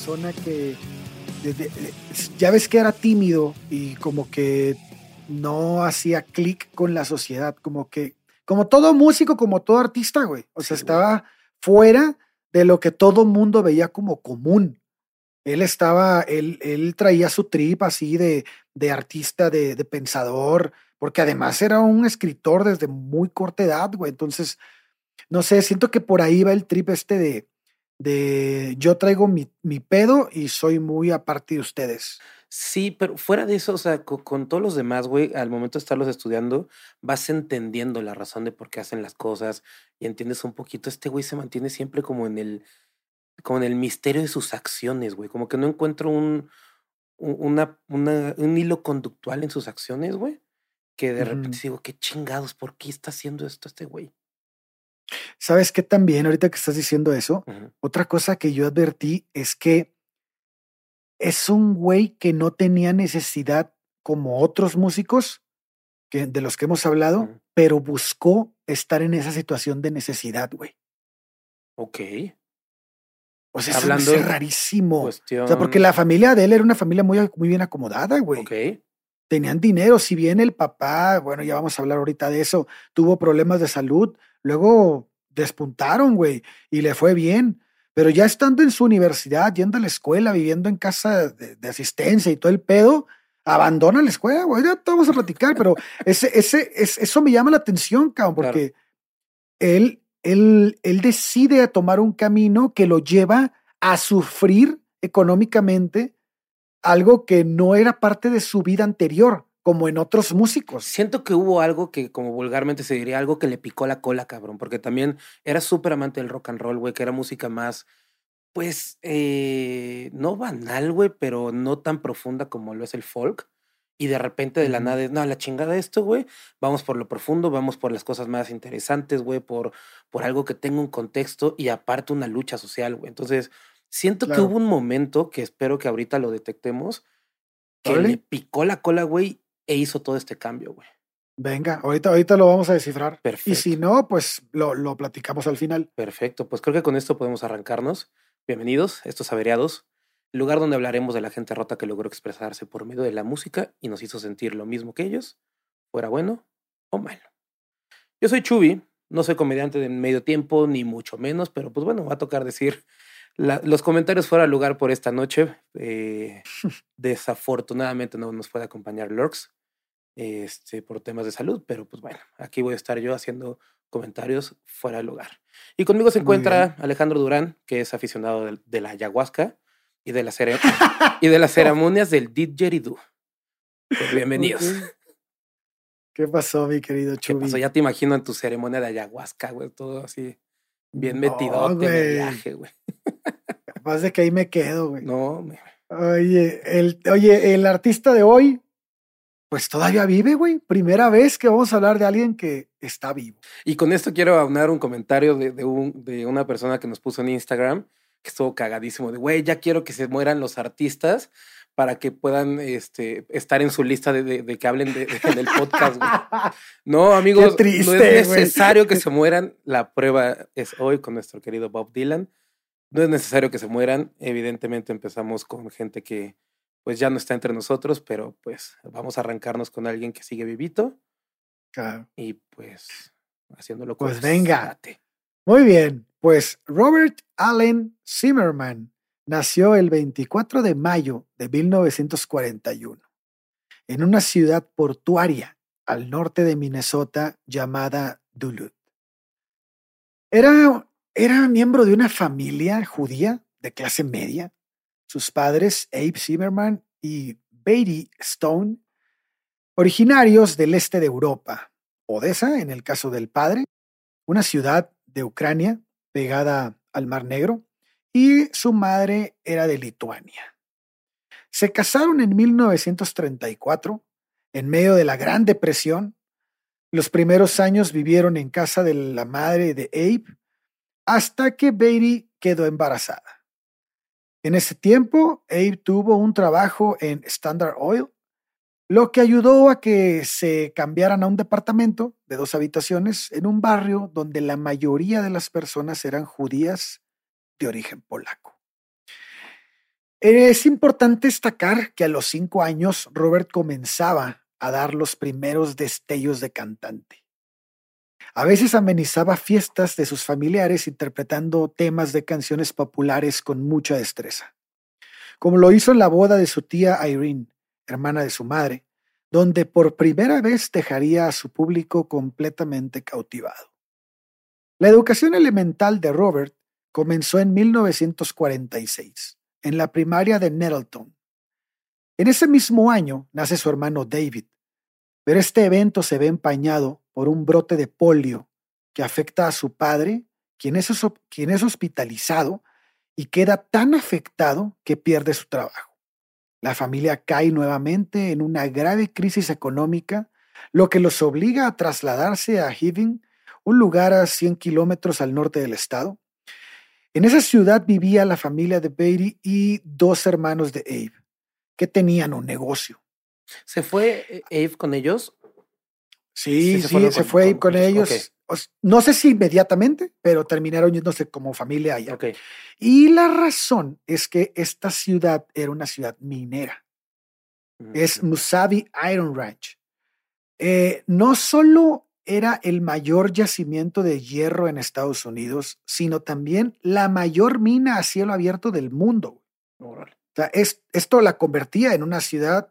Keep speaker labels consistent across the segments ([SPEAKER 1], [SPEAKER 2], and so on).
[SPEAKER 1] Persona que desde- ya ves que era tímido y como que no hacía clic con la sociedad, como que, como todo músico, como todo artista, güey. O sea,
[SPEAKER 2] Sí, güey.
[SPEAKER 1] estaba fuera de lo que todo mundo veía como común. Él estaba, él, él traía su trip así de, de artista, de, de pensador, porque además era un escritor desde muy corta edad, güey. Entonces, no sé, siento que por ahí va el trip este de, de yo traigo mi, mi pedo y soy muy aparte de ustedes.
[SPEAKER 2] Sí, pero fuera de eso, o sea, co- con, todos los demás, güey, al momento de estarlos estudiando, vas entendiendo la razón de por qué hacen las cosas y entiendes un poquito. Este güey se mantiene siempre como en el, como en el misterio de sus acciones, güey. Como que no encuentro un, un- una, una- un hilo conductual en sus acciones, güey. Que de repente digo, qué chingados, ¿por qué está haciendo esto este güey?
[SPEAKER 1] ¿Sabes qué también ahorita que estás diciendo eso? Otra cosa que yo advertí es que es un güey que no tenía necesidad como otros músicos que, de los que hemos hablado, pero buscó estar en esa situación de necesidad, güey.
[SPEAKER 2] Ok.
[SPEAKER 1] O sea, eso
[SPEAKER 2] Hablando
[SPEAKER 1] es rarísimo.
[SPEAKER 2] Cuestión.
[SPEAKER 1] O sea, porque la familia de él era una familia muy, muy bien acomodada, güey.
[SPEAKER 2] Ok.
[SPEAKER 1] Tenían dinero, si bien el papá, bueno, ya vamos a hablar ahorita de eso, tuvo problemas de salud, luego despuntaron, güey, y le fue bien. Pero ya estando en su universidad, yendo a la escuela, viviendo en casa de, de asistencia y todo el pedo, abandona la escuela, güey. Ya te vamos a platicar, pero ese, ese, es- eso me llama la atención, cabrón,
[SPEAKER 2] Claro.
[SPEAKER 1] porque él, él, él decide tomar un camino que lo lleva a sufrir económicamente algo que no era parte de su vida anterior, como en otros músicos.
[SPEAKER 2] Siento que hubo algo que, como vulgarmente se diría, algo que le picó la cola, cabrón, porque también era súper amante del rock and roll, güey, que era música más, pues, eh, no banal, güey, pero no tan profunda como lo es el folk. Y de repente de la nada, es, no, la chingada esto, güey, vamos por lo profundo, vamos por las cosas más interesantes, güey, por, por algo que tenga un contexto y aparte una lucha social, güey. Entonces, siento que hubo un momento que espero que ahorita lo detectemos, que le picó la cola, güey, e hizo todo este cambio, güey.
[SPEAKER 1] Venga, ahorita, ahorita lo vamos a descifrar. Y
[SPEAKER 2] Perfecto.
[SPEAKER 1] si no, pues lo, lo platicamos al final.
[SPEAKER 2] Perfecto, pues creo que con esto podemos arrancarnos. Bienvenidos, estos averiados, el lugar donde hablaremos de la gente rota que logró expresarse por medio de la música y nos hizo sentir lo mismo que ellos, fuera bueno o malo. Yo soy Chubi, no soy comediante de medio tiempo, ni mucho menos, pero pues bueno, va a tocar decir la- los comentarios fuera de lugar por esta noche. Eh, desafortunadamente no nos puede acompañar Lurks este, por temas de salud, pero pues bueno, aquí voy a estar yo haciendo comentarios fuera de lugar. Y conmigo se encuentra Alejandro Durán, que es aficionado del- de, la ayahuasca y de, la y de las ceremonias del didgeridoo. Pues bienvenidos.
[SPEAKER 1] ¿Qué pasó, mi querido
[SPEAKER 2] ¿Qué
[SPEAKER 1] Chubi?
[SPEAKER 2] pasó? Ya te imagino en tu ceremonia de ayahuasca, güey, todo así bien
[SPEAKER 1] No,
[SPEAKER 2] metidote en el
[SPEAKER 1] güey.
[SPEAKER 2] viaje, güey.
[SPEAKER 1] Capaz de que ahí me quedo, güey.
[SPEAKER 2] No, me-
[SPEAKER 1] Oye, el, oye, el artista de hoy, pues todavía vive, güey. Primera vez que vamos a hablar de alguien que está vivo.
[SPEAKER 2] Y con esto quiero aunar un comentario de, de un, de una persona que nos puso en Instagram, que estuvo cagadísimo, de, güey, ya quiero que se mueran los artistas para que puedan este, estar en su lista de, de- de que hablen de, de- del podcast. güey. No, amigos,
[SPEAKER 1] triste,
[SPEAKER 2] no es necesario que se mueran. La prueba es hoy con nuestro querido Bob Dylan. No es necesario que se mueran. Evidentemente empezamos con gente que pues ya no está entre nosotros, pero pues vamos a arrancarnos con alguien que sigue vivito
[SPEAKER 1] Claro.
[SPEAKER 2] y pues haciéndolo
[SPEAKER 1] Pues
[SPEAKER 2] con
[SPEAKER 1] venga.
[SPEAKER 2] date.
[SPEAKER 1] Muy bien, pues Robert Allen Zimmerman nació el 24 de mayo de 1941 en una ciudad portuaria al norte de Minnesota llamada Duluth. Era, era miembro de una familia judía de clase media. Sus padres, Abe Zimmerman y Beatty Stone, originarios del este de Europa, Odessa en el caso del padre, una ciudad de Ucrania pegada al Mar Negro, y su madre era de Lituania. Se casaron en 1934, en medio de la Gran Depresión. Los primeros años vivieron en casa de la madre de Abe, hasta que Beatty quedó embarazada. En ese tiempo, Abe tuvo un trabajo en Standard Oil, lo que ayudó a que se cambiaran a un departamento de dos habitaciones en un barrio donde la mayoría de las personas eran judías de origen polaco. Es importante destacar que a los cinco años Robert comenzaba a dar los primeros destellos de cantante. A veces amenizaba fiestas de sus familiares interpretando temas de canciones populares con mucha destreza, como lo hizo en la boda de su tía Irene, hermana de su madre, donde por primera vez dejaría a su público completamente cautivado. La educación elemental de Robert comenzó en 1946, en la primaria de Nettleton. En ese mismo año nace su hermano David, pero este evento se ve empañado por un brote de polio que afecta a su padre, quien es, hospitalizado y queda tan afectado que pierde su trabajo. La familia cae nuevamente en una grave crisis económica, lo que los obliga a trasladarse a Hiving, un lugar a 100 kilómetros al norte del estado, en esa ciudad vivía la familia de Beatty y dos hermanos de Abe, que tenían un negocio.
[SPEAKER 2] ¿Se fue eh, Abe con ellos?
[SPEAKER 1] Sí, sí, se, fue Abe con, ellos. No sé si inmediatamente, pero terminaron yéndose como familia allá. Y la razón es que esta ciudad era una ciudad minera. Es Musavi Iron Ranch. Eh, no solo era el mayor yacimiento de hierro en Estados Unidos, sino también la mayor mina a cielo abierto del mundo. O sea, esto la convertía en una ciudad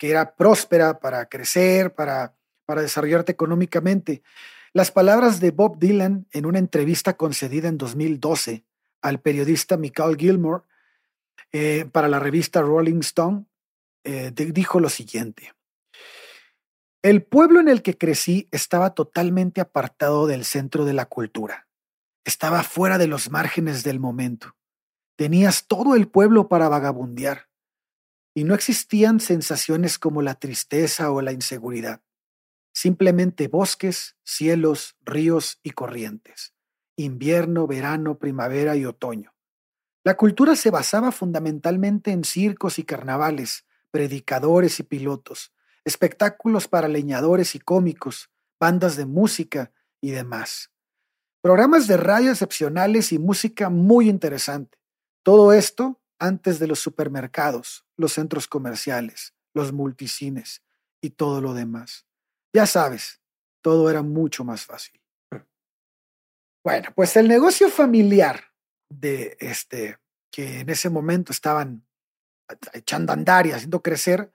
[SPEAKER 1] que era próspera para crecer, para, para desarrollarte económicamente. Las palabras de Bob Dylan en una entrevista concedida en 2012 al periodista Michael Gilmore eh, para la revista Rolling Stone, eh, dijo lo siguiente. El pueblo en el que crecí estaba totalmente apartado del centro de la cultura. Estaba fuera de los márgenes del momento. Tenías todo el pueblo para vagabundear. Y no existían sensaciones como la tristeza o la inseguridad. Simplemente bosques, cielos, ríos y corrientes. Invierno, verano, primavera y otoño. La cultura se basaba fundamentalmente en circos y carnavales, predicadores y pilotos, espectáculos para leñadores y cómicos, bandas de música y demás. Programas de radio excepcionales y música muy interesante. Todo esto antes de los supermercados, los centros comerciales, los multicines y todo lo demás. Ya sabes, todo era mucho más fácil. Bueno, pues el negocio familiar de este que en ese momento estaban echando a andar y haciendo crecer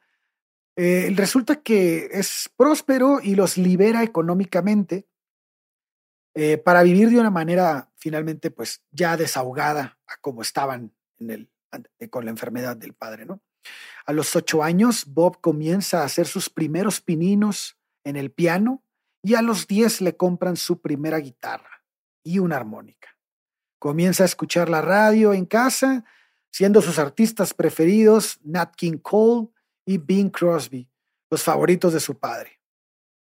[SPEAKER 1] eh, resulta que es próspero y los libera económicamente eh, para vivir de una manera finalmente pues ya desahogada a como estaban en el, con la enfermedad del padre, ¿no? A los ocho años, Bob comienza a hacer sus primeros pininos en el piano y a los diez le compran su primera guitarra y una armónica. Comienza a escuchar la radio en casa, siendo sus artistas preferidos Nat King Cole, y Bing Crosby, los favoritos de su padre.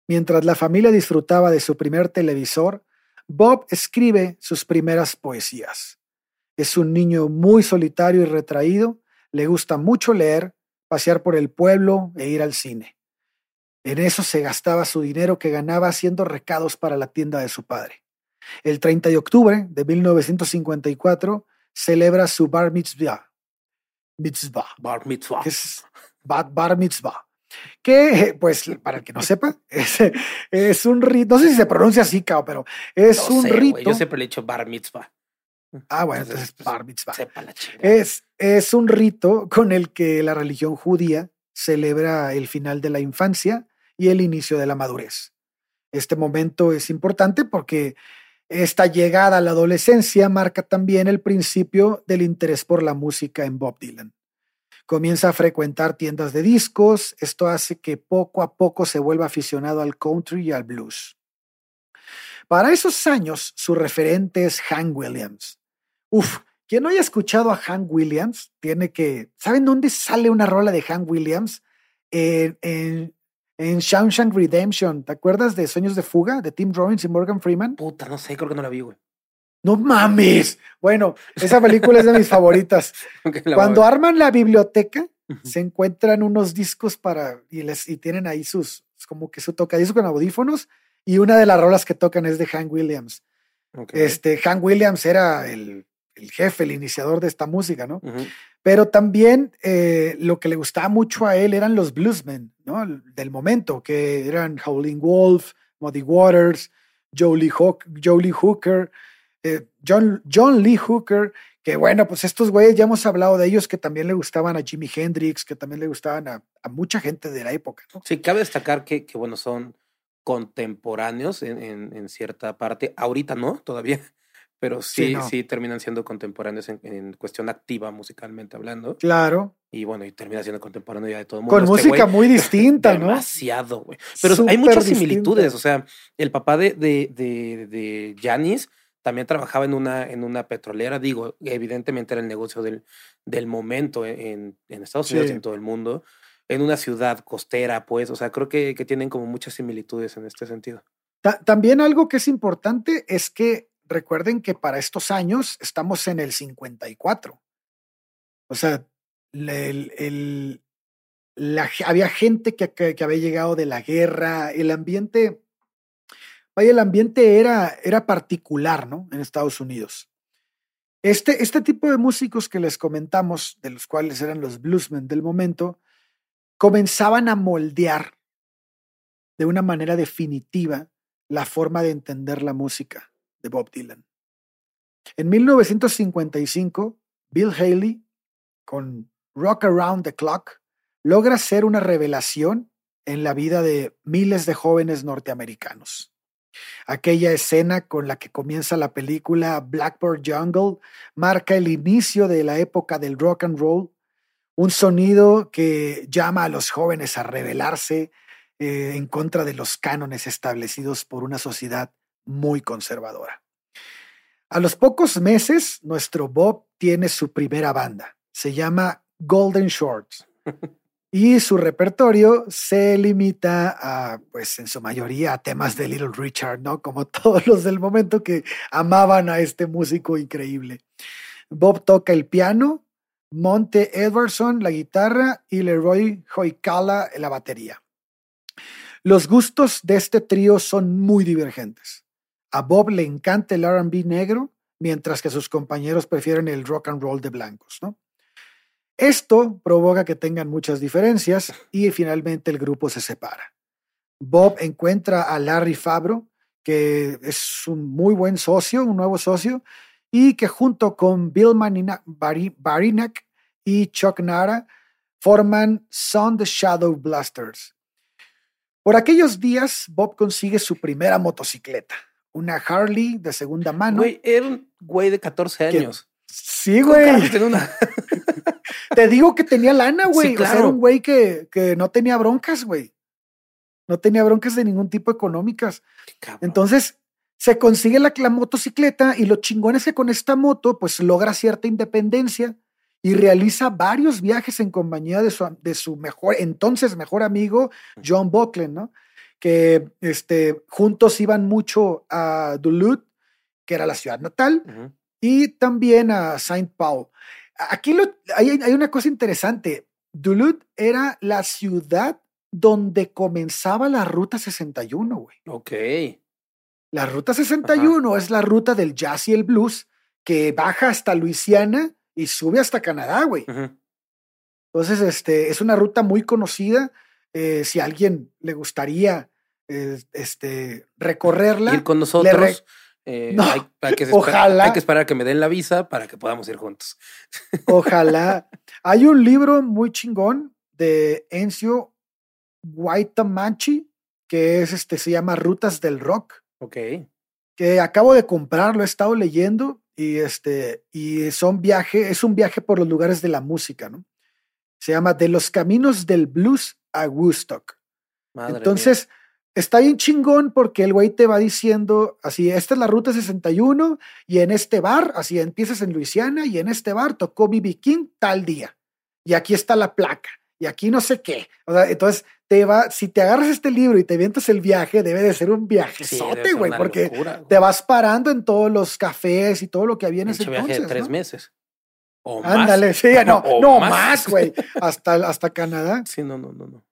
[SPEAKER 1] Mientras la familia disfrutaba de su primer televisor, Bob escribe sus primeras poesías. Es un niño muy solitario y retraído, le gusta mucho leer, pasear por el pueblo e ir al cine. En eso se gastaba su dinero que ganaba haciendo recados para la tienda de su padre. El 30 de octubre de 1954 celebra su bar mitzvah. Mitzvah.
[SPEAKER 2] Bar mitzvah.
[SPEAKER 1] es Bar Mitzvah, que, pues, para el que no sepa, es, es un rito, no sé si se pronuncia así, cao, pero es un rito.
[SPEAKER 2] yo siempre le he dicho Bar Mitzvah.
[SPEAKER 1] Ah, bueno, entonces, pues, Bar Mitzvah. es, es un rito con el que la religión judía celebra el final de la infancia y el inicio de la madurez. Este momento es importante porque esta llegada a la adolescencia marca también el principio del interés por la música en Bob Dylan. Comienza a frecuentar tiendas de discos, esto hace que poco a poco se vuelva aficionado al country y al blues. Para esos años, su referente es Hank Williams. Uf, quien no haya escuchado a Hank Williams, tiene que... ¿Saben dónde sale una rola de Hank Williams? En, en, en Shawshank Redemption. ¿Te acuerdas de Sueños de Fuga de Tim Robbins y Morgan Freeman?
[SPEAKER 2] Puta, no sé, creo que no la vi, güey.
[SPEAKER 1] No mames. Bueno, esa película es de mis favoritas. Cuando arman la biblioteca, se encuentran unos discos para y les y tienen ahí sus como que su tocadisco con audífonos y una de las rolas que tocan es de Hank Williams. Este Hank Williams era el, jefe, el iniciador de esta música, ¿no? Pero también eh, lo que le gustaba mucho a él eran los bluesmen, ¿no? Del momento, que eran Howling Wolf, Muddy Waters, Joe Lee, Hooker, eh, John, John Lee Hooker, que bueno, pues estos güeyes ya hemos hablado de ellos que también le gustaban a Jimi Hendrix, que también le gustaban a, mucha gente de la época.
[SPEAKER 2] Sí, cabe destacar que, que bueno, son contemporáneos en, en, cierta parte. Ahorita no, todavía, pero sí, sí, terminan siendo contemporáneos en, cuestión activa musicalmente hablando.
[SPEAKER 1] Claro.
[SPEAKER 2] Y bueno, y termina siendo contemporáneo ya de todo el mundo.
[SPEAKER 1] Con este música muy distinta, ¿no?
[SPEAKER 2] Demasiado, güey. Pero hay muchas similitudes. O sea, el papá de, de, de, de Janis también trabajaba en una, en una petrolera, digo, evidentemente era el negocio del, del momento en, en Estados Unidos y en todo el mundo, en una ciudad costera, pues, o sea, creo que, que tienen como muchas similitudes en este sentido.
[SPEAKER 1] también algo que es importante es que recuerden que para estos años estamos en el 54. O sea, había gente que, que, que había llegado de la guerra, el ambiente Vaya, el ambiente era, era particular, ¿no? En Estados Unidos. Este, este tipo de músicos que les comentamos, de los cuales eran los bluesmen del momento, comenzaban a moldear de una manera definitiva la forma de entender la música de Bob Dylan. En 1955, Bill Haley, con Rock Around the Clock, logra ser una revelación en la vida de miles de jóvenes norteamericanos. Aquella escena con la que comienza la película Blackbird Jungle marca el inicio de la época del rock and roll, un sonido que llama a los jóvenes a rebelarse eh, en contra de los cánones establecidos por una sociedad muy conservadora. A los pocos meses, nuestro Bob tiene su primera banda. Se llama Golden Shorts. y su repertorio se limita a, pues en su mayoría, a temas de Little Richard, ¿no? Como todos los del momento que amaban a este músico increíble. Bob toca el piano, Monte Edwardson la guitarra y Leroy Hoykala la batería. Los gustos de este trío son muy divergentes. A Bob le encanta el RB negro, mientras que sus compañeros prefieren el rock and roll de blancos. Esto provoca que tengan muchas diferencias y finalmente el grupo se separa. Bob encuentra a Larry Fabro, que es un muy buen socio, un nuevo socio, y que junto con Bill Barinak y Chuck Nara forman Son the Shadow Blasters. Por aquellos días, Bob consigue su primera motocicleta, una Harley de segunda mano.
[SPEAKER 2] era un güey de 14 años.
[SPEAKER 1] sí, güey. Te digo que tenía lana, güey. O sea, era un güey que, que no tenía broncas, güey. No tenía broncas de ningún tipo económicas. Entonces, se consigue la, la, motocicleta y lo chingón es que con esta moto, pues logra cierta independencia y realiza varios viajes en compañía de su, de su mejor, entonces mejor amigo, John Buckland, ¿no? Que este, juntos iban mucho a Duluth, que era la ciudad natal, y también a Saint Paul. Aquí hay, una cosa interesante. Duluth era la ciudad donde comenzaba la ruta 61, güey.
[SPEAKER 2] Ok.
[SPEAKER 1] La ruta 61 es la ruta del jazz y el blues que baja hasta Luisiana y sube hasta Canadá, güey. Entonces, este, es una ruta muy conocida. Eh, si a alguien le gustaría eh, este, recorrerla.
[SPEAKER 2] Ir con nosotros. Eh, no, hay, que ojalá. hay que esperar a que me den la visa para que podamos ir juntos.
[SPEAKER 1] Ojalá. Hay un libro muy chingón de Encio Guaytamachi, que es este, se llama Rutas del Rock.
[SPEAKER 2] Ok.
[SPEAKER 1] Que acabo de comprarlo, he estado leyendo y este, y son viaje, es un viaje por los lugares de la música, ¿no? Se llama De los Caminos del Blues a Woodstock.
[SPEAKER 2] Madre
[SPEAKER 1] Entonces, está bien chingón porque el güey te va diciendo así, esta es la ruta 61 y en este bar, así empiezas en Luisiana y en este bar tocó BB King tal día. Y aquí está la placa y aquí no sé qué. O sea, entonces te va, si te agarras este libro y te vientas el viaje, debe de ser un viaje
[SPEAKER 2] Sí, debe ser
[SPEAKER 1] güey, porque
[SPEAKER 2] locura,
[SPEAKER 1] te vas parando en todos los cafés y todo lo que había en ese
[SPEAKER 2] viaje
[SPEAKER 1] entonces.
[SPEAKER 2] de tres
[SPEAKER 1] ¿no?
[SPEAKER 2] meses. O más.
[SPEAKER 1] Ándale, sí, no,
[SPEAKER 2] O
[SPEAKER 1] no más, güey, hasta, hasta Canadá.
[SPEAKER 2] Sí, no, no, no, no.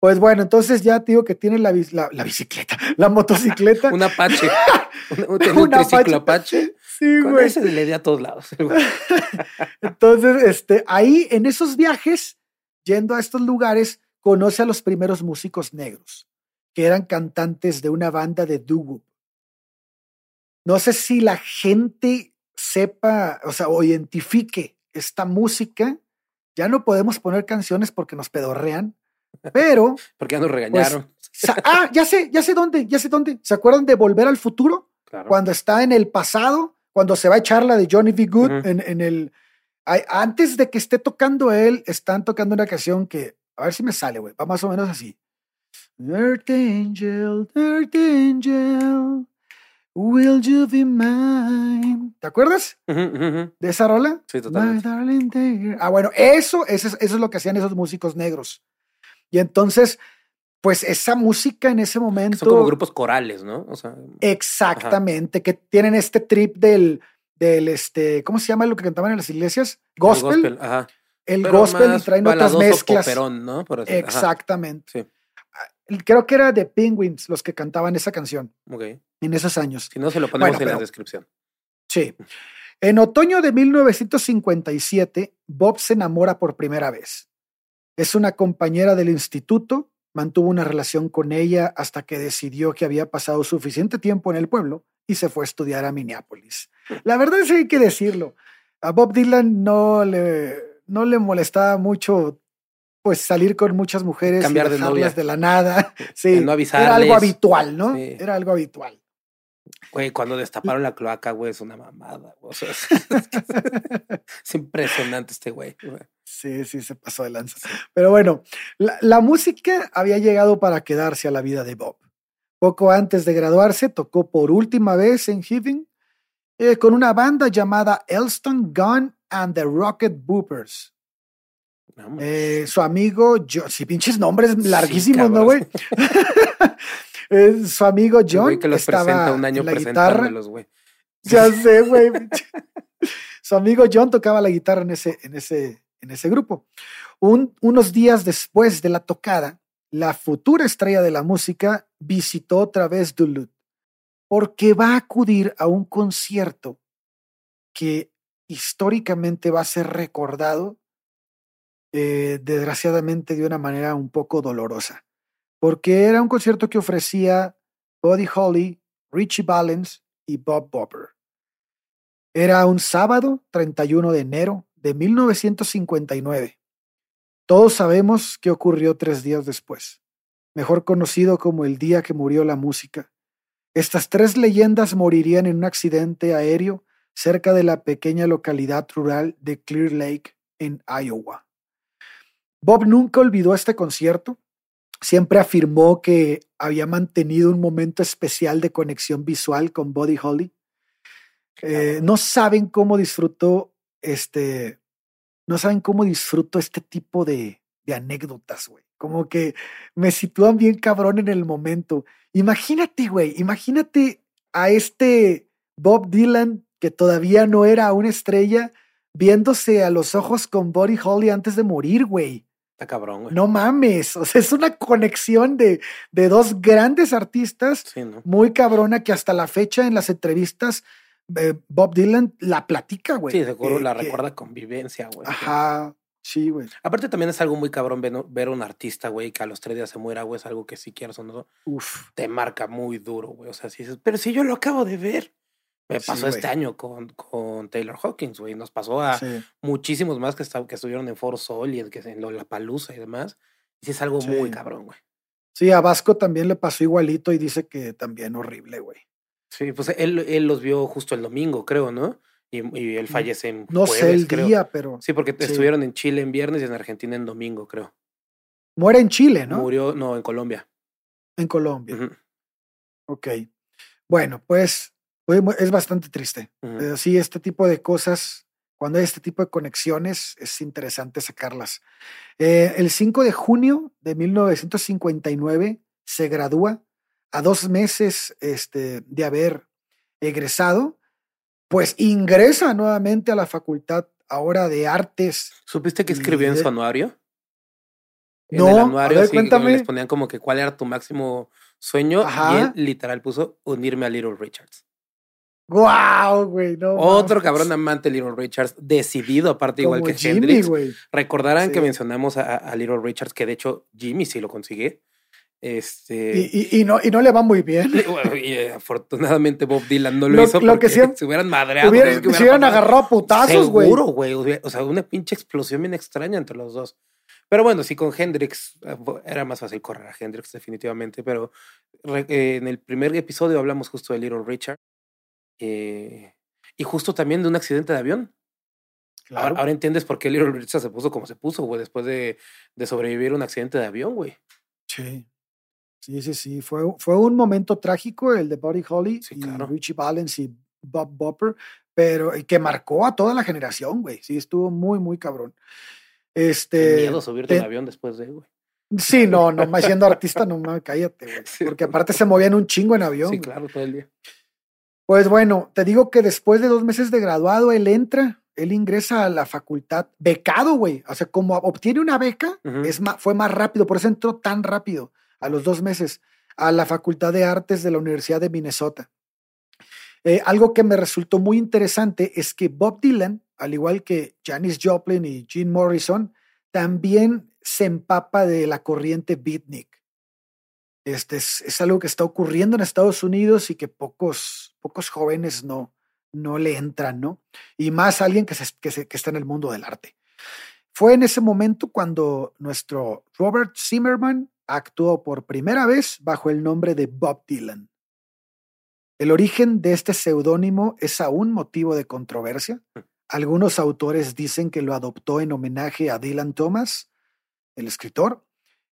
[SPEAKER 1] Pues bueno, entonces ya te digo que tiene la, la, la bicicleta, la motocicleta.
[SPEAKER 2] Un Apache. un, un
[SPEAKER 1] Un Apache. sí, güey.
[SPEAKER 2] ese le di a todos lados.
[SPEAKER 1] Entonces, este, ahí en esos viajes, yendo a estos lugares, conoce a los primeros músicos negros, que eran cantantes de una banda de doo No sé si la gente sepa, o sea, o identifique esta música. Ya no podemos poner canciones porque nos pedorrean, pero
[SPEAKER 2] Porque ya nos regañaron.
[SPEAKER 1] sa- ah, ya sé, ya sé dónde, ya sé dónde. ¿Se acuerdan de Volver al Futuro?
[SPEAKER 2] claro.
[SPEAKER 1] cuando está en el pasado, cuando se va a echar la de Johnny B. Good en, en el. antes de que esté tocando él, están tocando una canción que, a ver si me sale, güey, va más o menos así. Earth Angel, Earth Angel, will you be mine? ¿Te acuerdas de esa rola?
[SPEAKER 2] Sí, totalmente.
[SPEAKER 1] Ah, bueno, eso, eso, es- eso es lo que hacían esos músicos negros. Y entonces, pues esa música en ese momento.
[SPEAKER 2] Son como grupos corales, ¿no? O sea,
[SPEAKER 1] Exactamente, que tienen este trip del, del este, ¿cómo se llama lo que cantaban en las iglesias?
[SPEAKER 2] el
[SPEAKER 1] Gospel.
[SPEAKER 2] Ajá.
[SPEAKER 1] El
[SPEAKER 2] Pero
[SPEAKER 1] gospel y traen otras mezclas.
[SPEAKER 2] poperón, ¿no? Por así- ajá.
[SPEAKER 1] Exactamente.
[SPEAKER 2] Sí.
[SPEAKER 1] Creo que era de Penguins los que cantaban esa canción
[SPEAKER 2] Ok.
[SPEAKER 1] en esos años.
[SPEAKER 2] Si no, se lo ponemos
[SPEAKER 1] Bueno,
[SPEAKER 2] en la descripción.
[SPEAKER 1] Sí. En otoño de 1957, Bob se enamora por primera vez. Es una compañera del instituto, mantuvo una relación con ella hasta que decidió que había pasado suficiente tiempo en el pueblo y se fue a estudiar a Minneapolis. La verdad es que hay que decirlo. A Bob Dylan no le, no le molestaba mucho pues salir con muchas mujeres
[SPEAKER 2] Cambiar
[SPEAKER 1] y
[SPEAKER 2] de
[SPEAKER 1] dejarlas
[SPEAKER 2] novia.
[SPEAKER 1] de la nada. Sí,
[SPEAKER 2] De no
[SPEAKER 1] era algo habitual, ¿no?
[SPEAKER 2] Sí.
[SPEAKER 1] Era algo habitual.
[SPEAKER 2] Güey, cuando destaparon la cloaca, güey, es una mamada. O sea, es, es impresionante este güey.
[SPEAKER 1] Sí, sí, se pasó de lanza. Pero bueno, la, la música había llegado para quedarse a la vida de Bob. Poco antes de graduarse, tocó por última vez en Heaven eh, con una banda llamada Elston Gunn and the Rocket Boopers. Eh, su amigo, John, si pinches nombres
[SPEAKER 2] Sí,
[SPEAKER 1] larguísimos, ¿no, güey? Eh, su amigo
[SPEAKER 2] El
[SPEAKER 1] John
[SPEAKER 2] güey que los
[SPEAKER 1] estaba
[SPEAKER 2] presenta un año
[SPEAKER 1] la guitarra.
[SPEAKER 2] güey.
[SPEAKER 1] Ya sé, güey. Su amigo John tocaba la guitarra en ese, en ese, en ese grupo. Un- unos días después de la tocada, la futura estrella de la música visitó otra vez Duluth porque va a acudir a un concierto que históricamente va a ser recordado, eh, desgraciadamente de una manera un poco dolorosa, porque era un concierto que ofrecía Buddy Holly, Richie Valens y Bob Bopper. Era un sábado 31 de enero de 1959. Todos sabemos qué ocurrió tres días después, mejor conocido como el día que murió la música. Estas tres leyendas morirían en un accidente aéreo cerca de la pequeña localidad rural de Clear Lake, en Iowa. Bob nunca olvidó este concierto. Siempre afirmó que había mantenido un momento especial de conexión visual con Buddy Holly. Eh, no saben cómo disfrutó este, no saben cómo disfruto este tipo de, de anécdotas, güey. Como que me sitúan bien cabrón en el momento. Imagínate, güey, imagínate a este Bob Dylan que todavía no era una estrella viéndose a los ojos con Buddy Holly antes de morir, güey.
[SPEAKER 2] Está cabrón, güey.
[SPEAKER 1] No mames, o sea, es una conexión de, de dos grandes artistas
[SPEAKER 2] Sí, ¿no?
[SPEAKER 1] muy cabrona que hasta la fecha en las entrevistas eh, Bob Dylan la platica, güey.
[SPEAKER 2] Sí, seguro
[SPEAKER 1] Eh,
[SPEAKER 2] la
[SPEAKER 1] que-
[SPEAKER 2] recuerda convivencia, güey.
[SPEAKER 1] Ajá, sí, güey.
[SPEAKER 2] Aparte también es algo muy cabrón ver, ver a un artista, güey, que a los tres días se muera, güey, es algo que si quieres o no,
[SPEAKER 1] Uf.
[SPEAKER 2] te marca muy duro, güey. O sea, si dices, pero si yo lo acabo de ver. Me
[SPEAKER 1] Sí,
[SPEAKER 2] pasó este año con, con Taylor Hawkins, güey. Nos pasó a
[SPEAKER 1] Sí.
[SPEAKER 2] muchísimos más que, estuvieron en Foro Sol y en, que en Lollapalooza y demás. Y sí es algo muy cabrón, güey.
[SPEAKER 1] Sí, a Vasco también le pasó igualito y dice que también horrible, güey.
[SPEAKER 2] Sí, pues él, él los vio justo el domingo, creo, ¿no? Y, y él fallece en
[SPEAKER 1] No
[SPEAKER 2] jueves,
[SPEAKER 1] sé el
[SPEAKER 2] creo.
[SPEAKER 1] día, pero
[SPEAKER 2] Sí, porque estuvieron en Chile en viernes y en Argentina en domingo, creo.
[SPEAKER 1] muere en Chile, ¿no?
[SPEAKER 2] Murió, no, en Colombia.
[SPEAKER 1] En Colombia. Ok. Bueno, pues es bastante triste. Pero sí, este tipo de cosas, cuando hay este tipo de conexiones, es interesante sacarlas. Eh, el 5 de junio de 1959 se gradúa a dos meses este, de haber egresado, pues ingresa nuevamente a la facultad ahora de artes.
[SPEAKER 2] ¿Supiste que escribió en su anuario? En
[SPEAKER 1] No,
[SPEAKER 2] el
[SPEAKER 1] a
[SPEAKER 2] anuario
[SPEAKER 1] ver,
[SPEAKER 2] sí,
[SPEAKER 1] cuéntame.
[SPEAKER 2] les ponían como que cuál era tu máximo sueño y él literal puso unirme a Little Richards.
[SPEAKER 1] ¡Guau, güey! No
[SPEAKER 2] Otro cabrón amante de Little Richards, decidido aparte igual que
[SPEAKER 1] Jimmy,
[SPEAKER 2] Hendrix. Recordarán que mencionamos a, a Little Richards, que de hecho Jimmy sí lo consigue. Este.
[SPEAKER 1] Y, y- y no, y no le va muy bien.
[SPEAKER 2] y, eh, afortunadamente Bob Dylan no lo,
[SPEAKER 1] Lo-
[SPEAKER 2] hizo
[SPEAKER 1] lo que
[SPEAKER 2] porque
[SPEAKER 1] siempre-
[SPEAKER 2] se hubieran madreado.
[SPEAKER 1] Hubieran-
[SPEAKER 2] sé qué
[SPEAKER 1] se hubieran agarrado a putazos, güey.
[SPEAKER 2] Seguro, güey. hubiera- O sea, una pinche explosión bien extraña entre los dos. Pero bueno, sí, con Hendrix eh, era más fácil correr a Hendrix, definitivamente. Pero eh, en el primer episodio hablamos justo de Little Richard. Eh, y justo también de un accidente de avión.
[SPEAKER 1] Claro.
[SPEAKER 2] Ahora, ahora entiendes por qué Little Richard se puso como se puso, güey, después de, de sobrevivir a un accidente de avión, güey.
[SPEAKER 1] Sí. Sí, sí, sí. Fue, fue un momento trágico el de Buddy Holly
[SPEAKER 2] Sí,
[SPEAKER 1] y
[SPEAKER 2] claro.
[SPEAKER 1] Richie Valens y Bob Bopper, pero y que marcó a toda la generación, güey. Sí, estuvo muy, muy cabrón. Este.
[SPEAKER 2] miedo subirte
[SPEAKER 1] te-
[SPEAKER 2] avión después de, güey.
[SPEAKER 1] Sí, no, no, siendo artista, no cállate, güey.
[SPEAKER 2] Sí,
[SPEAKER 1] Porque aparte se movían un chingo en avión.
[SPEAKER 2] Sí,
[SPEAKER 1] güey.
[SPEAKER 2] claro, todo el día.
[SPEAKER 1] Pues bueno, te digo que después de dos meses de graduado, él entra, él ingresa a la facultad becado, güey. O sea, como obtiene una beca, es ma- fue más rápido, por eso entró tan rápido, a los dos meses, a la Facultad de Artes de la Universidad de Minnesota. Eh, algo que me resultó muy interesante es que Bob Dylan, al igual que Janis Joplin y Jim Morrison, también se empapa de la corriente beatnik. Este es, es algo que está ocurriendo en Estados Unidos y que pocos, pocos jóvenes no, no le entran, ¿no? Y más alguien que, se- que, se- que está en el mundo del arte. Fue en ese momento cuando nuestro Robert Zimmerman actuó por primera vez bajo el nombre de Bob Dylan. El origen de este seudónimo es aún motivo de controversia. Algunos autores dicen que lo adoptó en homenaje a Dylan Thomas, el escritor,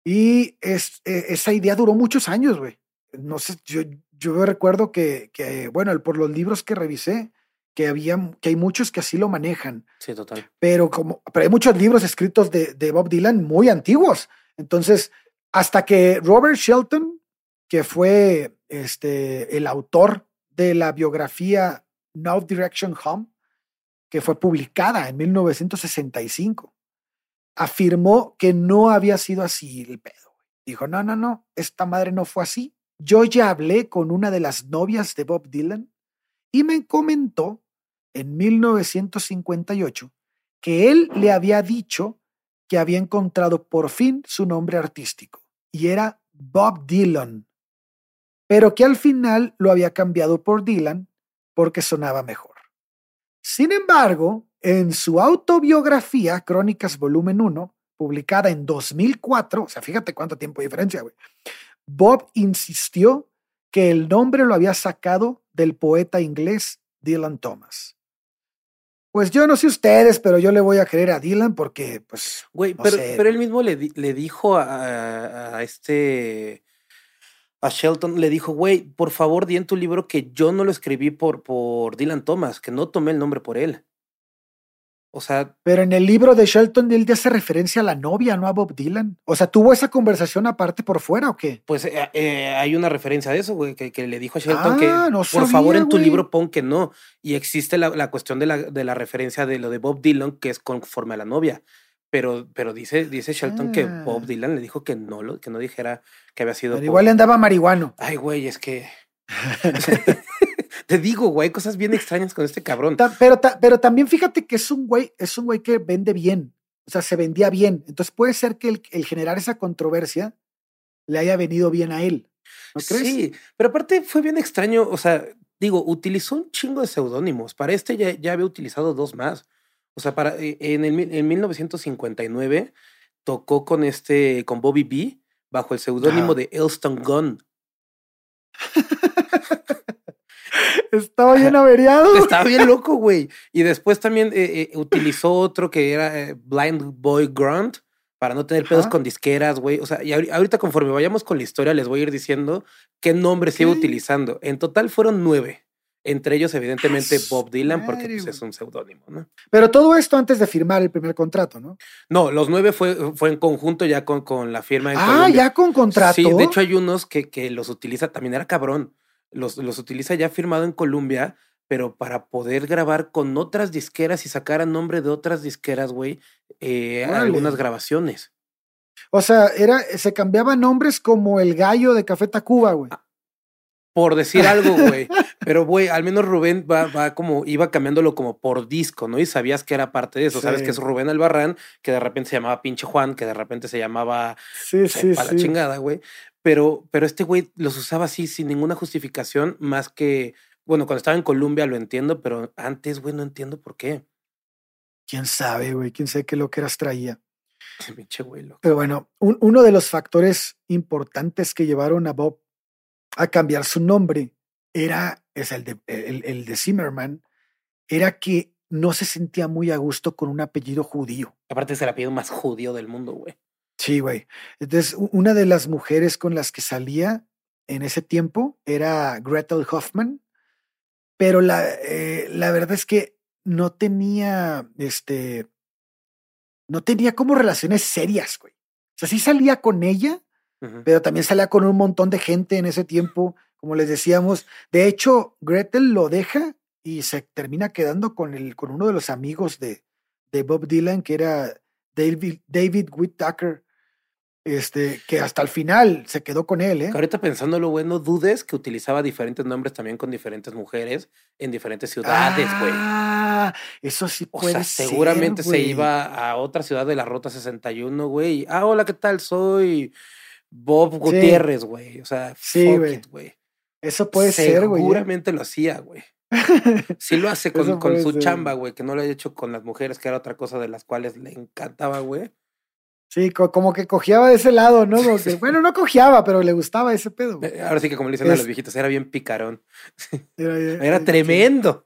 [SPEAKER 1] y es, eh, esa idea duró muchos años, güey. No sé, yo, yo recuerdo que, que, bueno, por los libros que revisé, que, había, que hay muchos que así lo manejan,
[SPEAKER 2] Sí, total.
[SPEAKER 1] pero, como, pero hay muchos libros escritos de, de Bob Dylan muy antiguos. Entonces, hasta que Robert Shelton, que fue este, el autor de la biografía No Direction Home, que fue publicada en 1965, afirmó que no había sido así el pedo. Dijo, no, no, no, esta madre no fue así. Yo ya hablé con una de las novias de Bob Dylan y me comentó en 1958 que él le había dicho que había encontrado por fin su nombre artístico y era Bob Dylan, pero que al final lo había cambiado por Dylan porque sonaba mejor. Sin embargo, en su autobiografía, Crónicas Volumen 1, publicada en 2004, o sea, fíjate cuánto tiempo de diferencia, güey, Bob insistió que el nombre lo había sacado del poeta inglés Dylan Thomas. Pues yo no sé ustedes, pero yo le voy a creer a Dylan porque, pues,
[SPEAKER 2] Güey,
[SPEAKER 1] No
[SPEAKER 2] pero,
[SPEAKER 1] sé,
[SPEAKER 2] pero él mismo le, le dijo a, a este. A Shelton, le dijo, güey, por favor, di en tu libro que yo no lo escribí por, por Dylan Thomas, que no tomé el nombre por él. O sea,
[SPEAKER 1] pero en el libro de Shelton él ya hace referencia a la novia, no a Bob Dylan. O sea, ¿tuvo esa conversación aparte por fuera o qué?
[SPEAKER 2] pues eh, eh, hay una referencia de eso, güey, que, que le dijo a Shelton
[SPEAKER 1] Ah,
[SPEAKER 2] que
[SPEAKER 1] no
[SPEAKER 2] por
[SPEAKER 1] sabía,
[SPEAKER 2] favor en tu
[SPEAKER 1] güey.
[SPEAKER 2] libro pon que no. Y existe la, la cuestión de la, de la referencia de lo de Bob Dylan, que es conforme a la novia. Pero, pero dice, dice Shelton que
[SPEAKER 1] Ah.
[SPEAKER 2] Bob Dylan le dijo que no, lo, que no dijera que había sido.
[SPEAKER 1] Pero igual le andaba marihuano.
[SPEAKER 2] Ay, güey, es que. Te digo, güey, cosas bien extrañas con este cabrón.
[SPEAKER 1] Ta- Pero, ta- pero también fíjate que es un güey, es un güey que vende bien. O sea, se vendía bien. Entonces puede ser que el, el generar esa controversia le haya venido bien a él. ¿No crees?
[SPEAKER 2] Sí, pero aparte fue bien extraño. O sea, digo, utilizó un chingo de seudónimos. Para este ya, ya había utilizado dos más. O sea, para, eh, en, el, en 1959 tocó con este, con Bobby B, bajo el seudónimo de Elston Gunn.
[SPEAKER 1] Estaba bien averiado.
[SPEAKER 2] Estaba bien loco, güey. Y después también eh, eh, utilizó otro que era eh, Blind Boy Grunt para no tener pedos con disqueras, güey. O sea, y ahorita conforme vayamos con la historia les voy a ir diciendo qué nombres iba utilizando. En total fueron nueve. Entre ellos, evidentemente, Bob Dylan, porque pues, es un seudónimo, ¿no?
[SPEAKER 1] Pero todo esto antes de firmar el primer contrato, ¿no?
[SPEAKER 2] No, los nueve fue, fue en conjunto ya con, con la firma.
[SPEAKER 1] ah, ya con contrato.
[SPEAKER 2] Sí, de hecho hay unos que, que los utiliza, también era cabrón, los, los utiliza ya firmado en Colombia, pero para poder grabar con otras disqueras y sacar a nombre de otras disqueras, güey, eh, algunas grabaciones.
[SPEAKER 1] O sea, era, se cambiaban nombres como el gallo de Café Tacuba, güey. Ah,
[SPEAKER 2] por decir algo, güey. Pero, güey, al menos Rubén va, va, como, iba cambiándolo como por disco, ¿no? Y sabías que era parte de eso. Sabes que es Rubén Albarrán, que de repente se llamaba Pinche Juan, que de repente se llamaba.
[SPEAKER 1] Sí, sí,
[SPEAKER 2] para la chingada, güey. Pero, pero este güey los usaba así sin ninguna justificación, más que. Bueno, cuando estaba en Colombia lo entiendo, pero antes, güey, no entiendo por qué.
[SPEAKER 1] Quién sabe, güey, quién sabe qué lo que eras traía.
[SPEAKER 2] Pinche güey.
[SPEAKER 1] Pero bueno, uno de los factores importantes que llevaron a Bob a cambiar su nombre era, es el de, el, de Zimmerman, era que no se sentía muy a gusto con un apellido judío.
[SPEAKER 2] Aparte es el apellido más judío del mundo, güey.
[SPEAKER 1] Sí, güey. Entonces, una de las mujeres con las que salía en ese tiempo era Gretel Hoffman, pero la, eh, la verdad es que no tenía, este, no tenía como relaciones serias, güey. O sea, sí salía con ella, pero también salía con un montón de gente en ese tiempo, como les decíamos. De hecho, Gretel lo deja y se termina quedando con, el, con uno de los amigos de, de Bob Dylan, que era David, David Whittaker, este, que hasta el final se quedó con él. ¿eh?
[SPEAKER 2] Ahorita pensándolo, güey, no dudes que utilizaba diferentes nombres también con diferentes mujeres en diferentes ciudades, güey.
[SPEAKER 1] Ah, eso sí puede o sea,
[SPEAKER 2] Seguramente se iba a otra ciudad de la Ruta 61, güey. Ah, hola, ¿qué tal? Soy Bob Gutiérrez, güey. O sea, sí, güey.
[SPEAKER 1] Eso puede ser, güey.
[SPEAKER 2] ¿eh? Seguramente lo hacía, güey. Sí lo hace con, con su chamba, güey, que no lo ha hecho con las mujeres, que era otra cosa de las cuales le encantaba, güey.
[SPEAKER 1] Sí, como que cojeaba de ese lado, ¿no? bueno, no cojeaba, pero le gustaba ese pedo.
[SPEAKER 2] Eh, ahora sí que como le dicen a los viejitos, era bien picarón. Era, tremendo.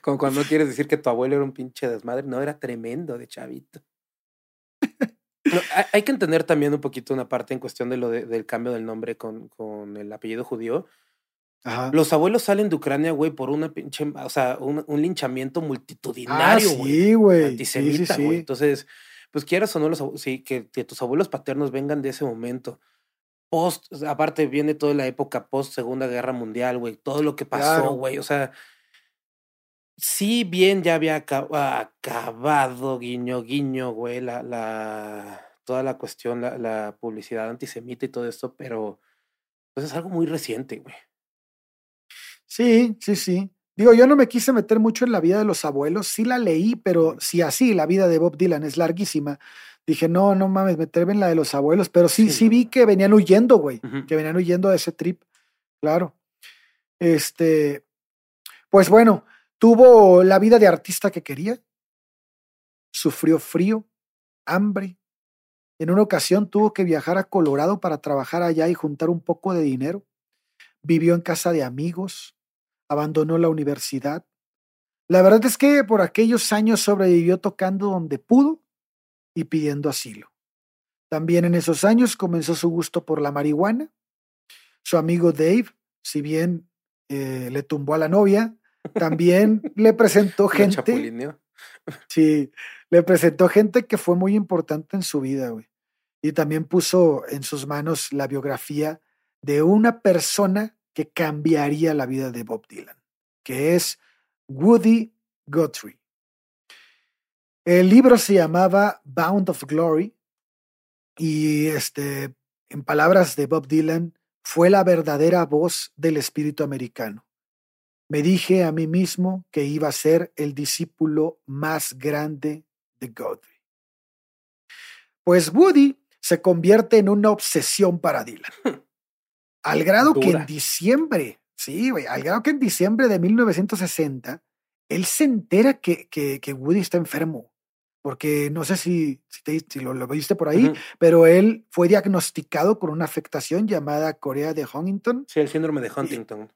[SPEAKER 2] como cuando quieres decir que tu abuelo era un pinche desmadre. No, era tremendo de chavito. hay que entender también un poquito una parte en cuestión de lo del cambio del nombre con, con el apellido judío. Los abuelos salen de Ucrania, güey, por una pinche, o sea, un, linchamiento multitudinario,
[SPEAKER 1] ah, sí, güey.
[SPEAKER 2] Antisemita, güey. Entonces, pues quieras o no, los, sí, que, tus abuelos paternos vengan de ese momento. Post, aparte viene toda la época post Segunda Guerra Mundial, güey, todo lo que pasó, güey, o sea, sí bien ya había acabado, guiño, guiño, güey, la, la, toda la cuestión, la, la publicidad antisemita y todo esto, pero pues es algo muy reciente, güey.
[SPEAKER 1] Sí, sí, sí. Digo, yo no me quise meter mucho en la vida de los abuelos, sí la leí, pero si así la vida de Bob Dylan es larguísima, dije, no, no mames, meterme en la de los abuelos, pero sí, sí, vi que venían huyendo, güey, que venían huyendo de ese trip, claro. Este, pues bueno, tuvo la vida de artista que quería, sufrió frío, hambre, en una ocasión tuvo que viajar a Colorado para trabajar allá y juntar un poco de dinero, vivió en casa de amigos, abandonó la universidad. La verdad es que por aquellos años sobrevivió tocando donde pudo y pidiendo asilo. También en esos años comenzó su gusto por la marihuana. Su amigo Dave, si bien eh, le tumbó a la novia, también le presentó gente. sí, le presentó gente que fue muy importante en su vida, güey. Y también puso en sus manos la biografía de una persona que cambiaría la vida de Bob Dylan, que es Woody Guthrie. El libro se llamaba Bound of Glory y este, en palabras de Bob Dylan, fue la verdadera voz del espíritu americano. Me dije a mí mismo que iba a ser el discípulo más grande de Guthrie. Pues Woody se convierte en una obsesión para Dylan. Al grado que en diciembre, sí, güey, al grado que en diciembre de 1960, él se entera que, que, Woody está enfermo. porque no sé si, si, lo, viste por ahí, pero él fue diagnosticado con una afectación llamada Corea de Huntington.
[SPEAKER 2] Sí, el síndrome de Huntington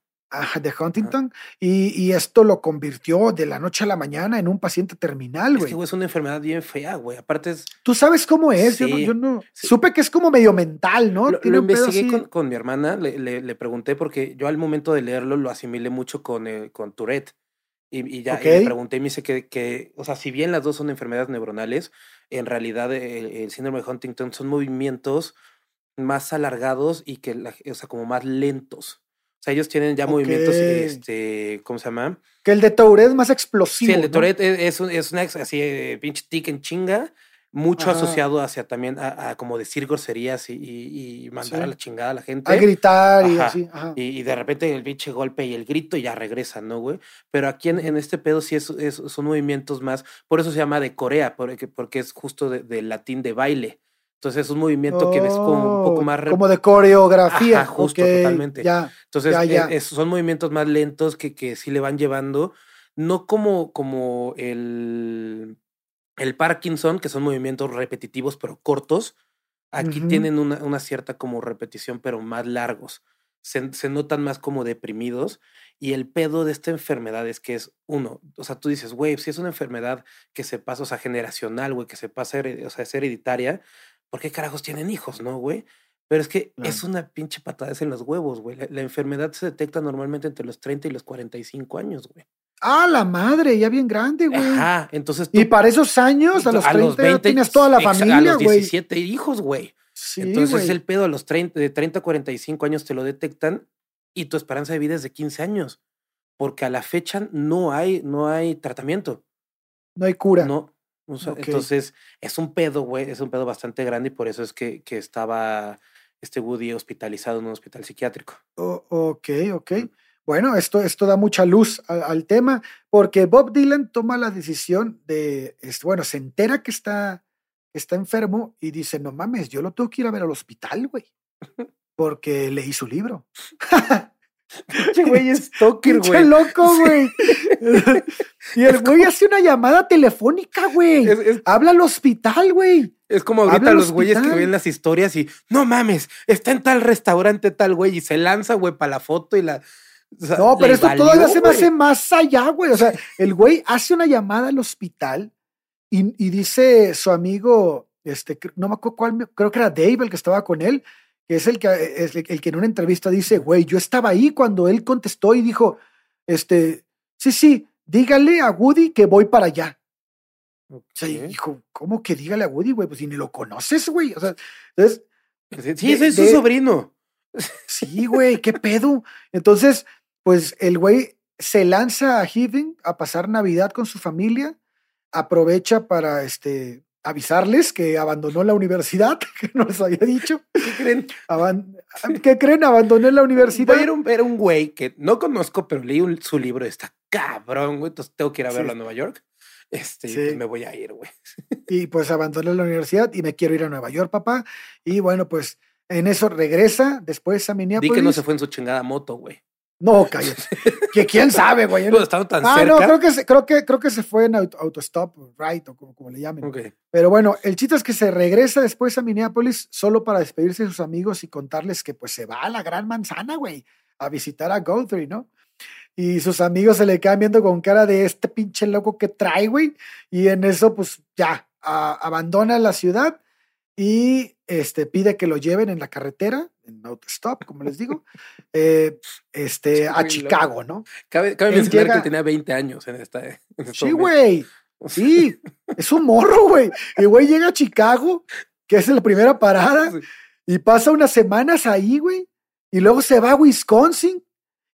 [SPEAKER 1] de Huntington, y, esto lo convirtió de la noche a la mañana en un paciente terminal, güey.
[SPEAKER 2] Es que, es una enfermedad bien fea, güey. Aparte es...
[SPEAKER 1] Tú sabes cómo es, yo, no, Supe que es como medio mental, ¿no?
[SPEAKER 2] Lo, investigué con, mi hermana, le, pregunté porque yo al momento de leerlo lo asimilé mucho con, eh, con Tourette. Y, ya le pregunté y me dice que, que, o sea, si bien las dos son enfermedades neuronales, en realidad el, síndrome de Huntington son movimientos más alargados y que, o sea, como más lentos. O sea, ellos tienen ya movimientos, este, ¿cómo se llama?
[SPEAKER 1] Que el de Tourette es más explosivo.
[SPEAKER 2] Sí, el de Tourette es, un, es una así, eh, pinche tic en chinga, mucho asociado hacia también a, como decir groserías y, mandar a la chingada a la gente.
[SPEAKER 1] A gritar y así.
[SPEAKER 2] Y, de repente el pinche golpe y el grito y ya regresa, ¿no, güey? Pero aquí en, este pedo sí es, son movimientos más, por eso se llama de Corea, porque, porque es justo del latín de baile. Entonces es un movimiento que ves como un poco oh, más...
[SPEAKER 1] Como de coreografía.
[SPEAKER 2] justo, totalmente. Ya, Entonces e, son movimientos más lentos que, que sí le van llevando, no como, como el, el Parkinson, que son movimientos repetitivos pero cortos. Aquí tienen una, una, cierta como repetición pero más largos. Se, se, notan más como deprimidos. Y el pedo de esta enfermedad es que es uno, o sea, tú dices, güey, si es una enfermedad que se pasa, o sea, generacional, güey, que se pasa, o sea, es hereditaria, ¿por qué carajos tienen hijos, no, güey? Pero es que es una pinche patada en los huevos, güey. La, enfermedad se detecta normalmente entre los 30 y los 45 años, güey.
[SPEAKER 1] Ah, la madre, ya bien grande, güey.
[SPEAKER 2] Ajá, entonces
[SPEAKER 1] Y para esos años, a los 30 tienes toda la familia, güey. A los
[SPEAKER 2] 17 hijos, güey. Sí, entonces el pedo a los 30, de 30 a 45 años te lo detectan y tu esperanza de vida es de 15 años. Porque a la fecha no hay, no hay tratamiento.
[SPEAKER 1] No hay cura.
[SPEAKER 2] No, entonces, es un pedo, güey, es un pedo bastante grande y por eso es que, que estaba este Woody hospitalizado en un hospital psiquiátrico.
[SPEAKER 1] ok, ok. Bueno, esto, esto da mucha luz al, tema porque Bob Dylan toma la decisión de, bueno, se entera que está, está enfermo y dice, no mames, yo lo tengo que ir a ver al hospital, güey, porque leí su libro.
[SPEAKER 2] Pinche güey es Pinche güey.
[SPEAKER 1] loco, güey. y el güey hace una llamada telefónica, güey. Habla al hospital, güey.
[SPEAKER 2] Es como ahorita los güeyes que ven las historias y no mames, está en tal restaurante tal güey y se lanza, güey, para la foto y la.
[SPEAKER 1] no, pero esto todavía se me hace más allá, güey. O sea, el güey hace una llamada al hospital y, y dice su amigo, este, no me acuerdo cuál, creo que era Dave el que estaba con él, que es el que, es el que en una entrevista dice, güey, yo estaba ahí cuando él contestó y dijo, este, sí, sí, dígale a Woody que voy para allá. O sea, dijo, ¿cómo que dígale a Woody, güey? Pues si ni lo conoces, güey. O sea, entonces.
[SPEAKER 2] Sí, ese es su sobrino.
[SPEAKER 1] Sí, güey, qué pedo. Entonces, pues el güey se lanza a Heaven a pasar Navidad con su familia, aprovecha para este avisarles que abandonó la universidad, que no les había dicho.
[SPEAKER 2] ¿Qué creen?
[SPEAKER 1] ¿Qué creen? Abandonó la universidad.
[SPEAKER 2] Era un, era un güey que no conozco, pero leí su libro, está cabrón, güey, entonces tengo que ir a verlo a Nueva York. Este, pues me voy a ir, güey.
[SPEAKER 1] Y pues abandoné la universidad y me quiero ir a Nueva York, papá. Y bueno, pues en eso regresa después a Minneapolis.
[SPEAKER 2] Di que no se fue en su chingada moto, güey.
[SPEAKER 1] No, cállate. que quién sabe, güey.
[SPEAKER 2] Tan
[SPEAKER 1] ah,
[SPEAKER 2] cerca.
[SPEAKER 1] no, creo que, se, creo, que, creo que se fue en autostop, right, o como, como le llamen. Pero bueno, el chiste es que se regresa después a Minneapolis solo para despedirse de sus amigos y contarles que pues se va a la gran manzana, güey, a visitar a Guthrie, ¿no? Y sus amigos se le quedan viendo con cara de este pinche loco que trae, güey. Y en eso, pues ya, abandona la ciudad y este, pide que lo lleven en la carretera, en autostop, como les digo, eh, este, a Chicago, ¿no?
[SPEAKER 2] Cabe, mencionar que tenía 20 años en esta.
[SPEAKER 1] sí, güey. Sí, es un morro, güey. El güey llega a Chicago, que es la primera parada, y pasa unas semanas ahí, güey. Y luego se va a Wisconsin,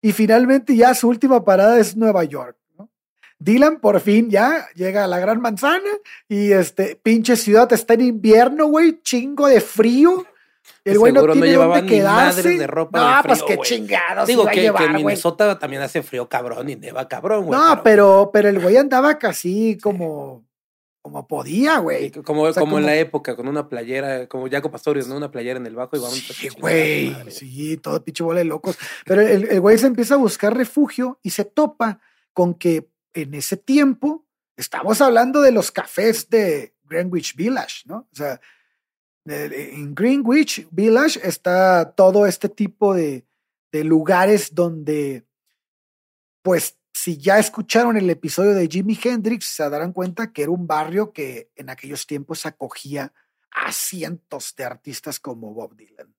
[SPEAKER 1] y finalmente ya su última parada es Nueva York. Dylan por fin ya llega a la gran manzana y este pinche ciudad está en invierno, güey, chingo de frío. El güey no tiene no dónde quedarse.
[SPEAKER 2] de ropa
[SPEAKER 1] no, pues qué chingados.
[SPEAKER 2] Digo que, en Minnesota también hace frío cabrón y neva cabrón, güey.
[SPEAKER 1] No, pero, pero el güey andaba casi como como podía, güey.
[SPEAKER 2] Como, como, en la época, con una playera, como Jaco Pastorius, ¿no? Una playera en el bajo y vamos
[SPEAKER 1] Sí, güey. Sí, todo pinche bola de locos. Pero el, el güey se empieza a buscar refugio y se topa con que en ese tiempo, estamos hablando de los cafés de, Greenwich Village, ¿no? O sea, en Greenwich Village está todo este tipo de, de lugares donde, pues, si ya escucharon el episodio de Jimi Hendrix, se darán cuenta que era un barrio que en aquellos tiempos acogía a cientos de artistas como Bob Dylan.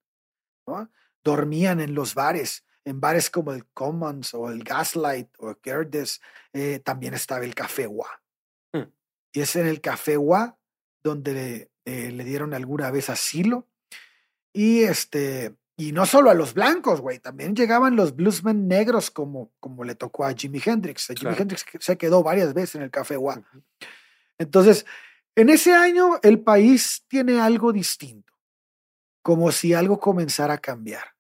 [SPEAKER 1] ¿no? Dormían en los bares, en bares como el Commons o el Gaslight o Gerdes, eh, también estaba el Café Wa. Hmm. Y es en el Café Wa donde eh, le dieron alguna vez asilo. Y este, y no solo a los blancos, güey, también llegaban los bluesmen negros como, como le tocó a Jimi Hendrix. Jimi Hendrix se quedó varias veces en el Café Wa. Entonces, en ese año el país tiene algo distinto, como si algo comenzara a cambiar.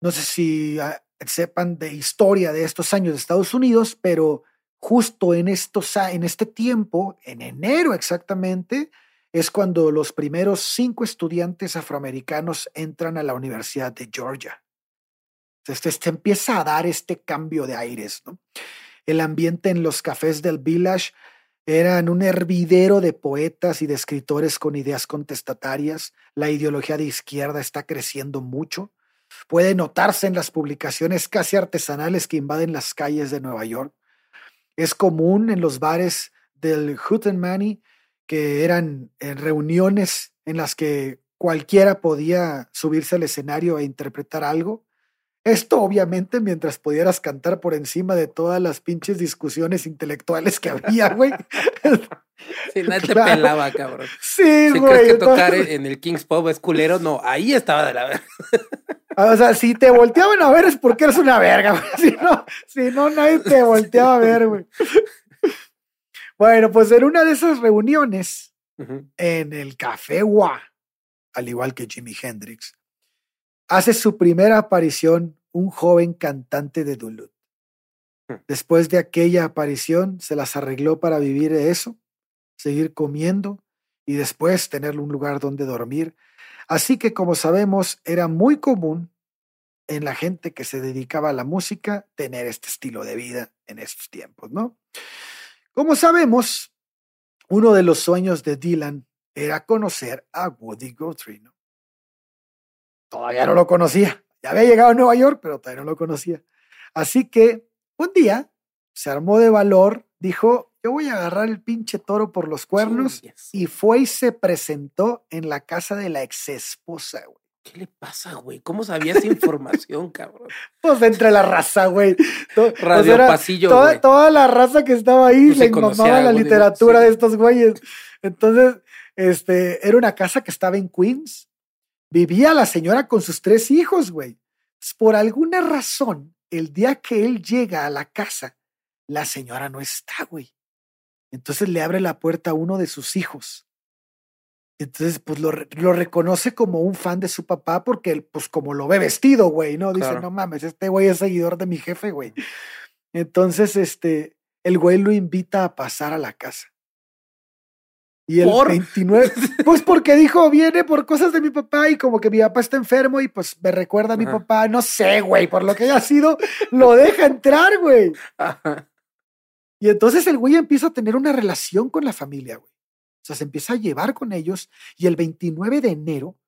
[SPEAKER 1] No sé si ah, sepan de historia de estos años de Estados Unidos, pero justo en, estos, en este tiempo, en enero exactamente, es cuando los primeros cinco estudiantes afroamericanos entran a la Universidad de Georgia. Entonces, se empieza a dar este cambio de aires. ¿no? El ambiente en los cafés del village eran un hervidero de poetas y de escritores con ideas contestatarias. La ideología de izquierda está creciendo mucho. Puede notarse en las publicaciones casi artesanales que invaden las calles de Nueva York. Es común en los bares del Hootenanny que eran eh, reuniones en las que cualquiera podía subirse al escenario e interpretar algo. Esto obviamente mientras pudieras cantar por encima de todas las pinches discusiones intelectuales que había, güey.
[SPEAKER 2] Sí, nadie te pelaba, cabrón.
[SPEAKER 1] Sí,
[SPEAKER 2] si
[SPEAKER 1] güey.
[SPEAKER 2] crees que tocar en el King's Pub es culero, no, ahí estaba de la verga.
[SPEAKER 1] O sea, si te volteaban a ver es porque eres una verga, güey. Si no, si no, nadie te volteaba a ver, güey. Bueno, pues en una de esas reuniones, en el Café Wa, al igual que Jimi Hendrix, hace su primera aparición un joven cantante de Duluth. Hmm. Después de aquella aparición, se las arregló para vivir de eso, seguir comiendo y después tener un lugar donde dormir. Así que, como sabemos, era muy común en la gente que se dedicaba a la música tener este estilo de vida en estos tiempos, ¿no? Como sabemos, uno de los sueños de Dylan era conocer a Woody Guthrie. ¿no? Todavía no lo conocía. Ya había llegado a Nueva York, pero todavía no lo conocía. Así que un día se armó de valor, dijo, yo voy a agarrar el pinche toro por los cuernos y fue y se presentó en la casa de la ex esposa. Güey.
[SPEAKER 2] ¿Qué le pasa, güey? ¿Cómo sabía esa información, cabrón?
[SPEAKER 1] Pues entre la raza, güey.
[SPEAKER 2] Radio Pasillo,
[SPEAKER 1] toda, toda, la raza que estaba ahí pues le mamaba la literatura de estos güeyes. Entonces, este, era una casa que estaba en Queens. Vivía la señora con sus tres hijos, güey. Pues, por alguna razón, el día que él llega a la casa, la señora no está, güey. Entonces le abre la puerta a uno de sus hijos entonces, pues lo, lo, reconoce como un fan de su papá porque él, pues como lo ve vestido, güey, ¿no? Dice, no mames, este güey es seguidor de mi jefe, güey. Entonces, este, el güey lo invita a pasar a la casa. Y el 29, pues porque dijo, viene por cosas de mi papá y como que mi papá está enfermo y pues me recuerda a mi papá, no sé, güey, por lo que haya sido, lo deja entrar, güey. Y entonces el güey empieza a tener una relación con la familia, güey sea, se empieza a llevar con ellos y el 29 de enero,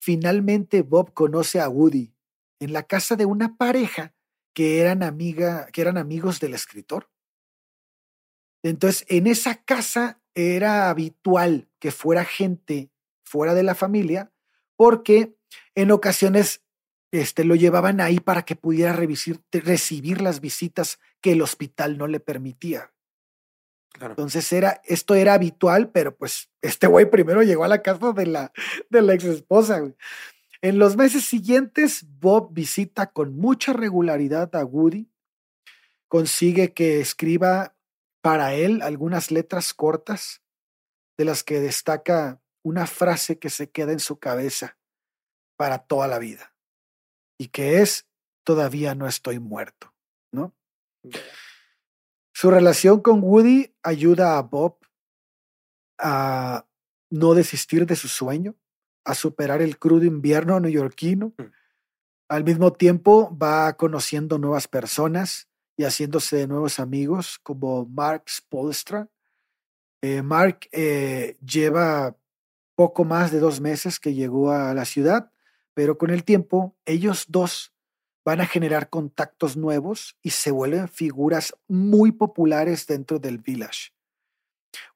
[SPEAKER 1] finalmente Bob conoce a Woody en la casa de una pareja que eran, amiga, que eran amigos del escritor. Entonces, en esa casa era habitual que fuera gente fuera de la familia, porque en ocasiones este, lo llevaban ahí para que pudiera recibir las visitas que el hospital no le permitía. Entonces era, esto era habitual, pero pues este güey primero llegó a la casa de la, de la ex esposa. En los meses siguientes, Bob visita con mucha regularidad a Woody, consigue que escriba para él algunas letras cortas, de las que destaca una frase que se queda en su cabeza para toda la vida, y que es, todavía no estoy muerto, ¿no? Su relación con Woody ayuda a Bob a no desistir de su sueño, a superar el crudo invierno neoyorquino. Mm. Al mismo tiempo va conociendo nuevas personas y haciéndose de nuevos amigos como Mark Spolstra, Eh, Mark eh, lleva poco más de dos meses que llegó a la ciudad, pero con el tiempo ellos dos van a generar contactos nuevos y se vuelven figuras muy populares dentro del village.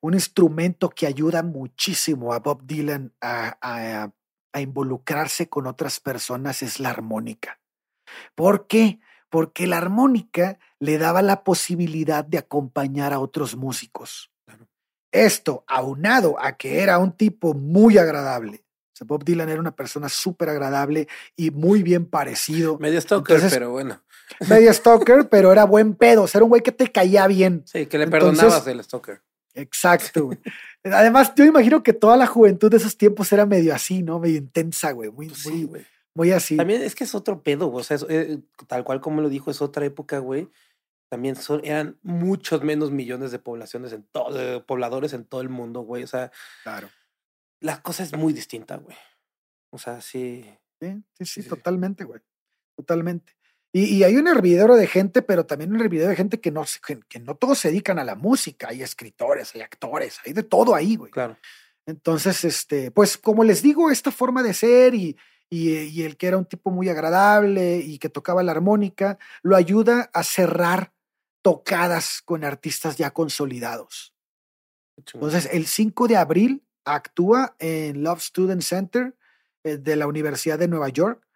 [SPEAKER 1] Un instrumento que ayuda muchísimo a Bob Dylan a, involucrarse con otras personas es la armónica. ¿Por qué? Porque la armónica le daba la posibilidad de acompañar a otros músicos. Esto, aunado a que era un tipo muy agradable. Bob Dylan era una persona súper agradable y muy bien parecido.
[SPEAKER 2] Medio stalker, pero bueno.
[SPEAKER 1] Medio stalker, pero era buen pedo. era un güey que te caía bien.
[SPEAKER 2] Sí, que le perdonabas el stalker.
[SPEAKER 1] Exacto. Además, yo imagino que toda la juventud de esos tiempos era medio así, ¿no? Medio intensa, güey. Muy, pues muy, güey. muy así.
[SPEAKER 2] También es que es otro pedo, o sea, eh, tal cual como lo dijo, es otra época, güey. También son, eran muchos menos millones de poblaciones en todo, pobladores en todo el mundo, güey. O sea,
[SPEAKER 1] claro.
[SPEAKER 2] La cosa es muy distinta, güey. O sea, sí.
[SPEAKER 1] Sí, sí, sí, totalmente, güey. Totalmente. Y, hay un hervidero de gente, pero también un hervidero de gente que no, que, no todos se dedican a la música. Hay escritores, hay actores, hay de todo ahí, güey.
[SPEAKER 2] Claro.
[SPEAKER 1] Entonces, este, pues como les digo, esta forma de ser y, y, el que era un tipo muy agradable y que tocaba la armónica, lo ayuda a cerrar tocadas con artistas ya consolidados. Entonces, el 5 de abril actúa en Love Student Center eh, de la Universidad de Nueva York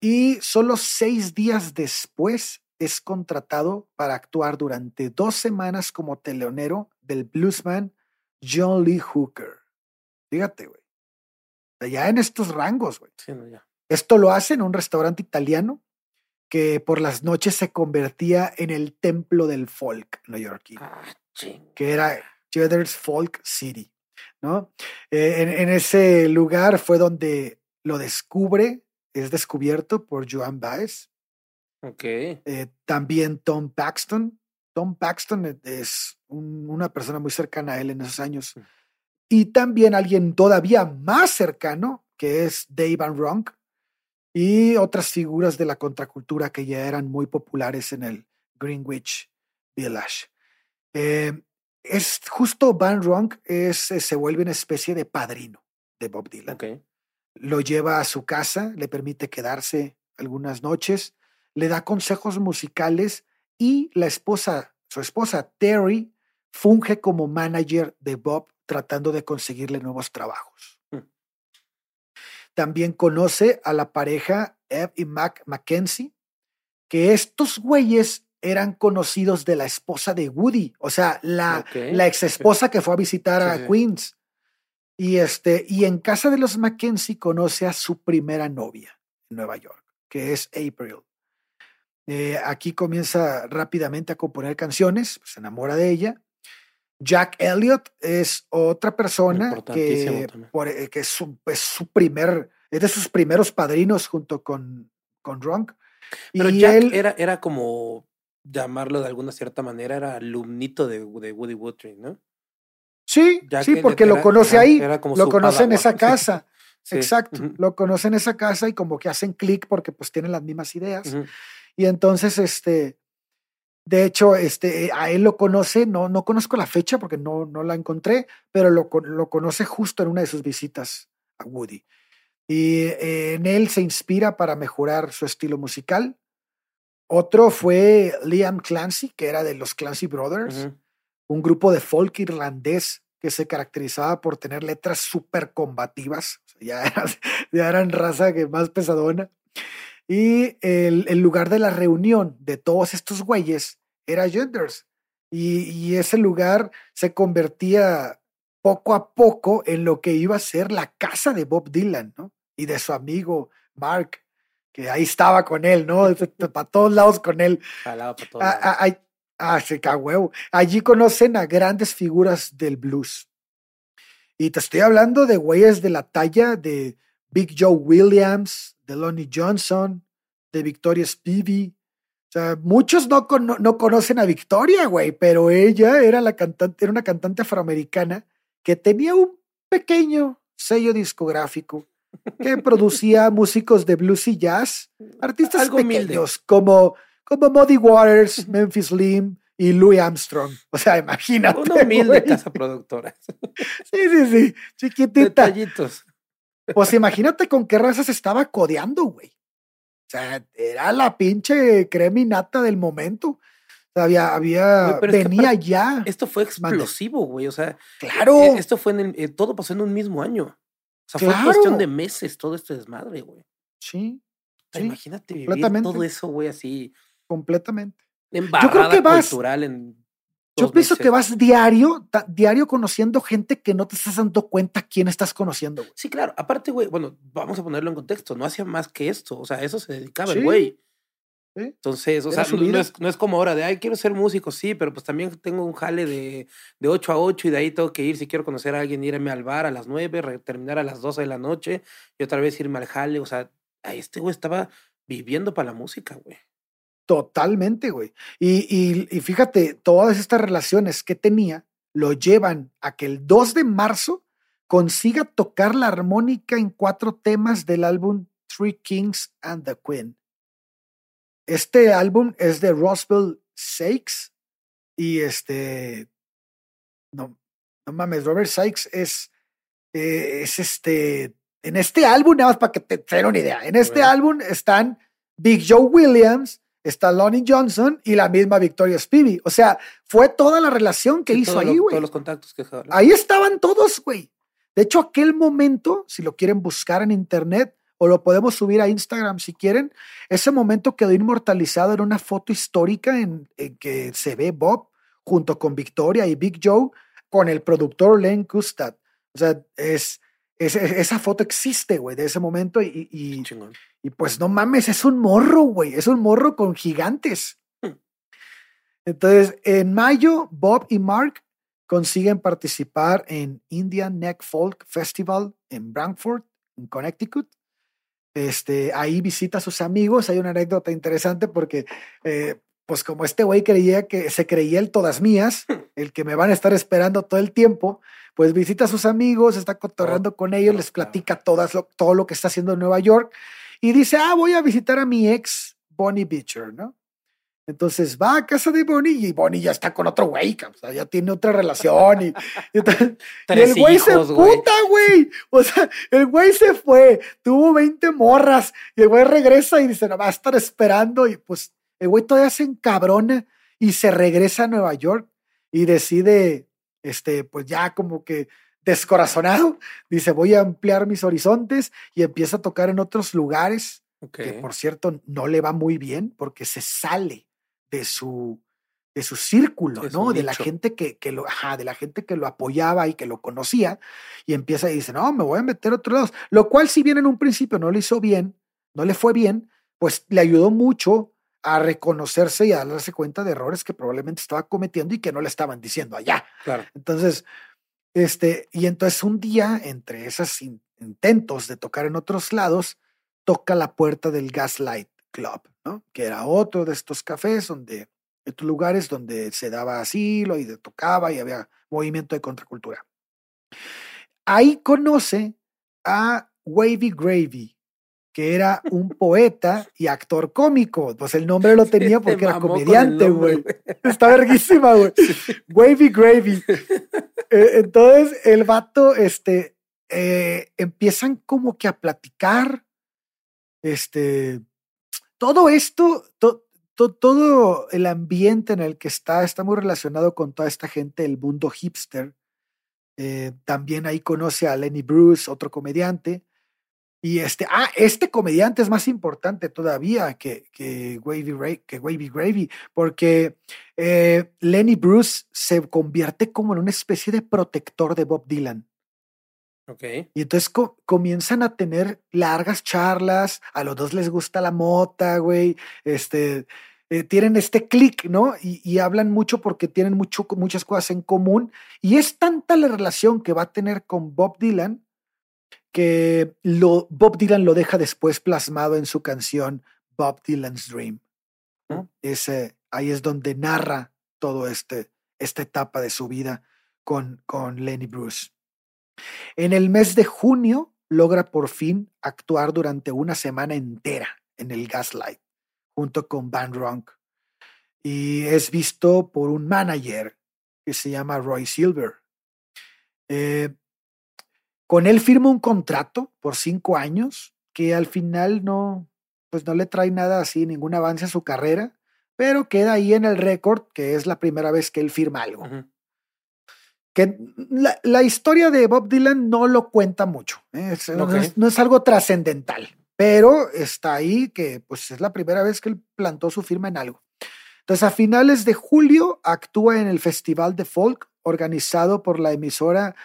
[SPEAKER 1] y solo seis días después es contratado para actuar durante dos semanas como teleonero del bluesman John Lee Hooker. Fíjate, güey. Ya en estos rangos, güey. Esto lo hace en un restaurante italiano que por las noches se convertía en el templo del folk neoyorquino, ah, que era Jedder's Folk City, ¿no? Eh, en, en, ese lugar fue donde lo descubre es descubierto por Joan Baez.
[SPEAKER 2] Ok.
[SPEAKER 1] Eh, también Tom Paxton. Tom Paxton e, es una persona muy cercana a él en esos años. Mm. Y también alguien todavía más cercano, que es Dave Van Ronk, y otras figuras de la contracultura que ya eran muy populares en el Greenwich Village. Eh, es justo Van Ronk es, se vuelve una especie de padrino de Bob Dylan.
[SPEAKER 2] Okay
[SPEAKER 1] lo lleva a su casa, le permite quedarse algunas noches, le da consejos musicales y la esposa, su esposa Terry, funge como manager de Bob tratando de conseguirle nuevos trabajos. Mm. También conoce a la pareja Eve y Mac Mackenzie, que estos güeyes eran conocidos de la esposa de Woody, o sea, la, la ex esposa que fue a visitar a Queens. Y, este, y en casa de los Mackenzie conoce a su primera novia en Nueva York, que es April. Eh, aquí comienza rápidamente a componer canciones, se enamora de ella. Jack Elliott es otra persona que, eh, que es, su, primer, es de sus primeros padrinos junto con, con Drunk.
[SPEAKER 2] Pero y Jack él, era, era como llamarlo de alguna cierta manera, era alumnito de, de Woody Woodring, ¿no?
[SPEAKER 1] Sí, sí, porque lo conoce ahí, lo conoce en esa casa. Exacto, lo conoce en esa casa y como que hacen clic porque pues tienen las mismas ideas. Y entonces, este, de hecho, este, a él lo conoce, no, no conozco la fecha porque no, no la encontré, pero lo, lo conoce justo en una de sus visitas a Woody. Y eh, en él se inspira para mejorar su estilo musical. Otro fue Liam Clancy, que era de los Clancy Brothers un grupo de folk irlandés que se caracterizaba por tener letras súper combativas, ya, eran raza que más pesadona. Y el, lugar de la reunión de todos estos güeyes era Genders. Y, ese lugar se convertía poco a poco en lo que iba a ser la casa de Bob Dylan, ¿no? Y de su amigo Mark, que ahí estaba con él, ¿no? Para todos lados con él.
[SPEAKER 2] Para todos lados.
[SPEAKER 1] Ah, sí, huevo. Allí conocen a grandes figuras del blues. Y te estoy hablando de güeyes de la talla de Big Joe Williams, de Lonnie Johnson, de Victoria Spivey. O sea, muchos no, no, conocen a Victoria, güey, pero ella era, la cantante, era una cantante afroamericana que tenía un pequeño sello discográfico que producía músicos de blues y jazz, artistas Algo pequeños como como Muddy Waters, Memphis Slim y Louis Armstrong. O sea, imagínate.
[SPEAKER 2] Una humilde
[SPEAKER 1] güey.
[SPEAKER 2] casa productora.
[SPEAKER 1] Sí, sí, sí. Chiquitita.
[SPEAKER 2] Detallitos.
[SPEAKER 1] Pues imagínate con qué raza se estaba codeando, güey. O sea, era la pinche creminata del momento. Había, había,
[SPEAKER 2] es que
[SPEAKER 1] venía ya.
[SPEAKER 2] Esto fue explosivo, güey. O sea,
[SPEAKER 1] Claro.
[SPEAKER 2] eh, esto fue en el- eh, todo pasó en un mismo año. O sea, fue
[SPEAKER 1] Claro.
[SPEAKER 2] cuestión de meses todo este desmadre, güey.
[SPEAKER 1] Sí, Sí,
[SPEAKER 2] Imagínate vivir todo eso, güey, así.
[SPEAKER 1] completamente.
[SPEAKER 2] Embarrada
[SPEAKER 1] que vas-
[SPEAKER 2] cultural en.
[SPEAKER 1] Yo pienso
[SPEAKER 2] meses.
[SPEAKER 1] que vas diario, diario conociendo gente que no te estás dando cuenta quién estás conociendo, güey.
[SPEAKER 2] Sí, claro. Aparte, güey, bueno, vamos a ponerlo en contexto. No hacía más que esto. O sea, a eso se dedicaba
[SPEAKER 1] Sí,
[SPEAKER 2] el güey. Entonces, o sea, no, es, no es como ahora de, ay, quiero ser músico, sí, pero pues también tengo un jale de, de 8 a 8 y de ahí tengo que ir, si quiero conocer a alguien, irme al bar a las 9, re- terminar a las 12 de la noche y otra vez irme al jale. O sea, ay, este güey estaba viviendo para la música, güey.
[SPEAKER 1] Totalmente, güey. Y, y, y fíjate, todas estas relaciones que tenía lo llevan a que el 2 de marzo consiga tocar la armónica en cuatro temas del álbum Three Kings and the Queen. Este álbum es de Roswell Sykes y este, no, no mames, Robert Sykes es, eh, es este, en este álbum, nada más para que te den una idea, en este
[SPEAKER 2] Bueno.
[SPEAKER 1] álbum están Big Joe Williams, está Lonnie Johnson y la misma Victoria Spivey. O sea, fue toda la relación que
[SPEAKER 2] Sí,
[SPEAKER 1] hizo ahí, güey.
[SPEAKER 2] Todos los contactos que.
[SPEAKER 1] Ahí estaban todos, güey. De hecho, aquel momento, si lo quieren buscar en internet o lo podemos subir a Instagram si quieren, ese momento quedó inmortalizado en una foto histórica en, en que se ve Bob junto con Victoria y Big Joe con el productor Len Kustad. O sea, es, es- esa foto existe, güey, de ese momento y, y pues no mames, es un morro, güey. Es un morro con gigantes.
[SPEAKER 2] Hmm.
[SPEAKER 1] Entonces, en mayo, Bob y Mark consiguen participar en Indian Neck Folk Festival en Brantford, en Connecticut. Este, ahí visita a sus amigos. Hay una anécdota interesante porque, eh, pues como este güey creía que se creía el todas mías, el que me van a estar esperando todo el tiempo, pues visita a sus amigos, está cotorreando con ellos, les platica todas lo- todo lo que está haciendo en Nueva York y dice, ah, voy a visitar a mi ex Bonnie Beecher, ¿no? Entonces va a casa de Bonnie y Bonnie ya está con otro güey, o sea, ya tiene otra relación y, el güey se puta, güey. O sea, el güey se fue, tuvo 20 morras y el güey regresa y dice, no, va a estar esperando y pues el güey todavía se encabrona y se regresa a Nueva York y decide, este, pues ya como que descorazonado, dice, voy a ampliar mis horizontes y empieza a tocar en otros lugares que por cierto no le va muy bien porque se sale de su de su círculo, ¿no? De la gente que, que lo, ajá, de la gente que lo apoyaba y que lo conocía, y empieza y dice, no, me voy a meter a otros lados. Lo cual, si bien en un principio no le hizo bien, no le fue bien, pues le ayudó mucho a reconocerse y a darse cuenta de errores que probablemente estaba cometiendo y que no le estaban diciendo allá.
[SPEAKER 2] Claro.
[SPEAKER 1] Entonces, este, y entonces un día, entre esos in- intentos de tocar en otros lados, toca la puerta del Gaslight Club, ¿no? Que era otro de estos cafés donde, estos lugares donde se daba asilo y tocaba y había movimiento de contracultura. Ahí conoce a Wavy Gravy, que era un poeta y actor cómico. Pues el nombre lo tenía
[SPEAKER 2] Te
[SPEAKER 1] porque era comediante, güey. Está verguísima, güey. Wavy Gravy. Eh, entonces el vato, este, eh, empiezan como que a platicar, este, todo esto, to- to- todo el ambiente en el que está, está muy relacionado con toda esta gente del mundo hipster. Eh, también ahí conoce a Lenny Bruce, otro comediante. Y este, ah, este comediante es más importante todavía que, que, Wavy, que Wavy Gravy, porque eh, Lenny Bruce se convierte como en una especie de protector de Bob Dylan.
[SPEAKER 2] Ok.
[SPEAKER 1] Y entonces co- comienzan a tener largas charlas, a los dos les gusta la mota, güey, este, eh, tienen este clic, ¿no? Y, y hablan mucho porque tienen mucho, muchas cosas en común. Y es tanta la relación que va a tener con Bob Dylan que lo, Bob Dylan lo deja después plasmado en su canción Bob Dylan's Dream. ¿no? Ese, ahí es donde narra todo este, esta etapa de su vida con, con Lenny Bruce. En el mes de junio logra por fin actuar durante una semana entera en el Gaslight, junto con Van Ronk. y es visto por un manager que se llama Roy Silver. Eh, con él firma un contrato por cinco años que al final no, pues no le trae nada así, ningún avance a su carrera, pero queda ahí en el récord que es la primera vez que él firma algo. Que la, historia de Bob Dylan no lo cuenta mucho, ¿eh? no, es, algo trascendental, pero está ahí que pues es la primera vez que él plantó su firma en algo. Entonces a finales de julio actúa en el Festival de Folk organizado por la emisora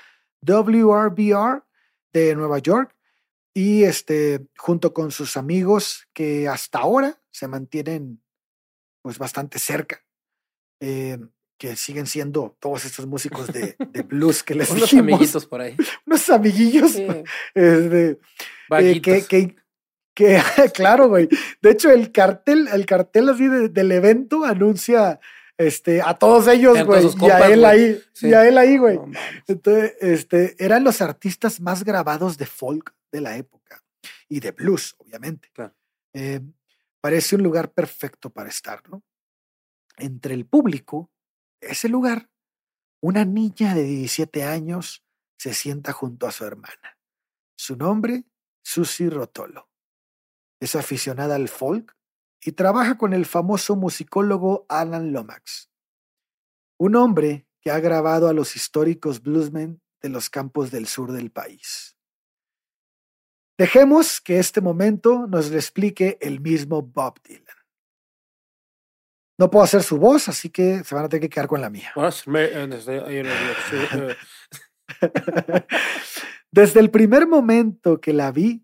[SPEAKER 1] WRBR de Nueva York y este, junto con sus amigos que hasta ahora se mantienen pues bastante cerca, eh, que siguen siendo todos estos músicos de, blues que les
[SPEAKER 2] Unos amiguitos por ahí.
[SPEAKER 1] Unos amiguillos. Este, eh, que, que, claro, güey. De hecho, el cartel, el cartel así del evento anuncia este, a todos ellos, güey, y a él ahí, y a él ahí, güey. Entonces, este, eran los artistas más grabados de folk de la época y de blues, obviamente. Eh, parece un lugar perfecto para estar, ¿no? Entre el público, ese lugar, una niña de 17 años se sienta junto a su hermana. Su nombre, Susie Rotolo. Es aficionada al folk y trabaja con el famoso musicólogo Alan Lomax, un hombre que ha grabado a los históricos bluesmen de los campos del sur del país. Dejemos que este momento nos lo explique el mismo Bob Dylan. No puedo hacer su voz, así que se van a tener que quedar con la mía. Desde el primer momento que la vi,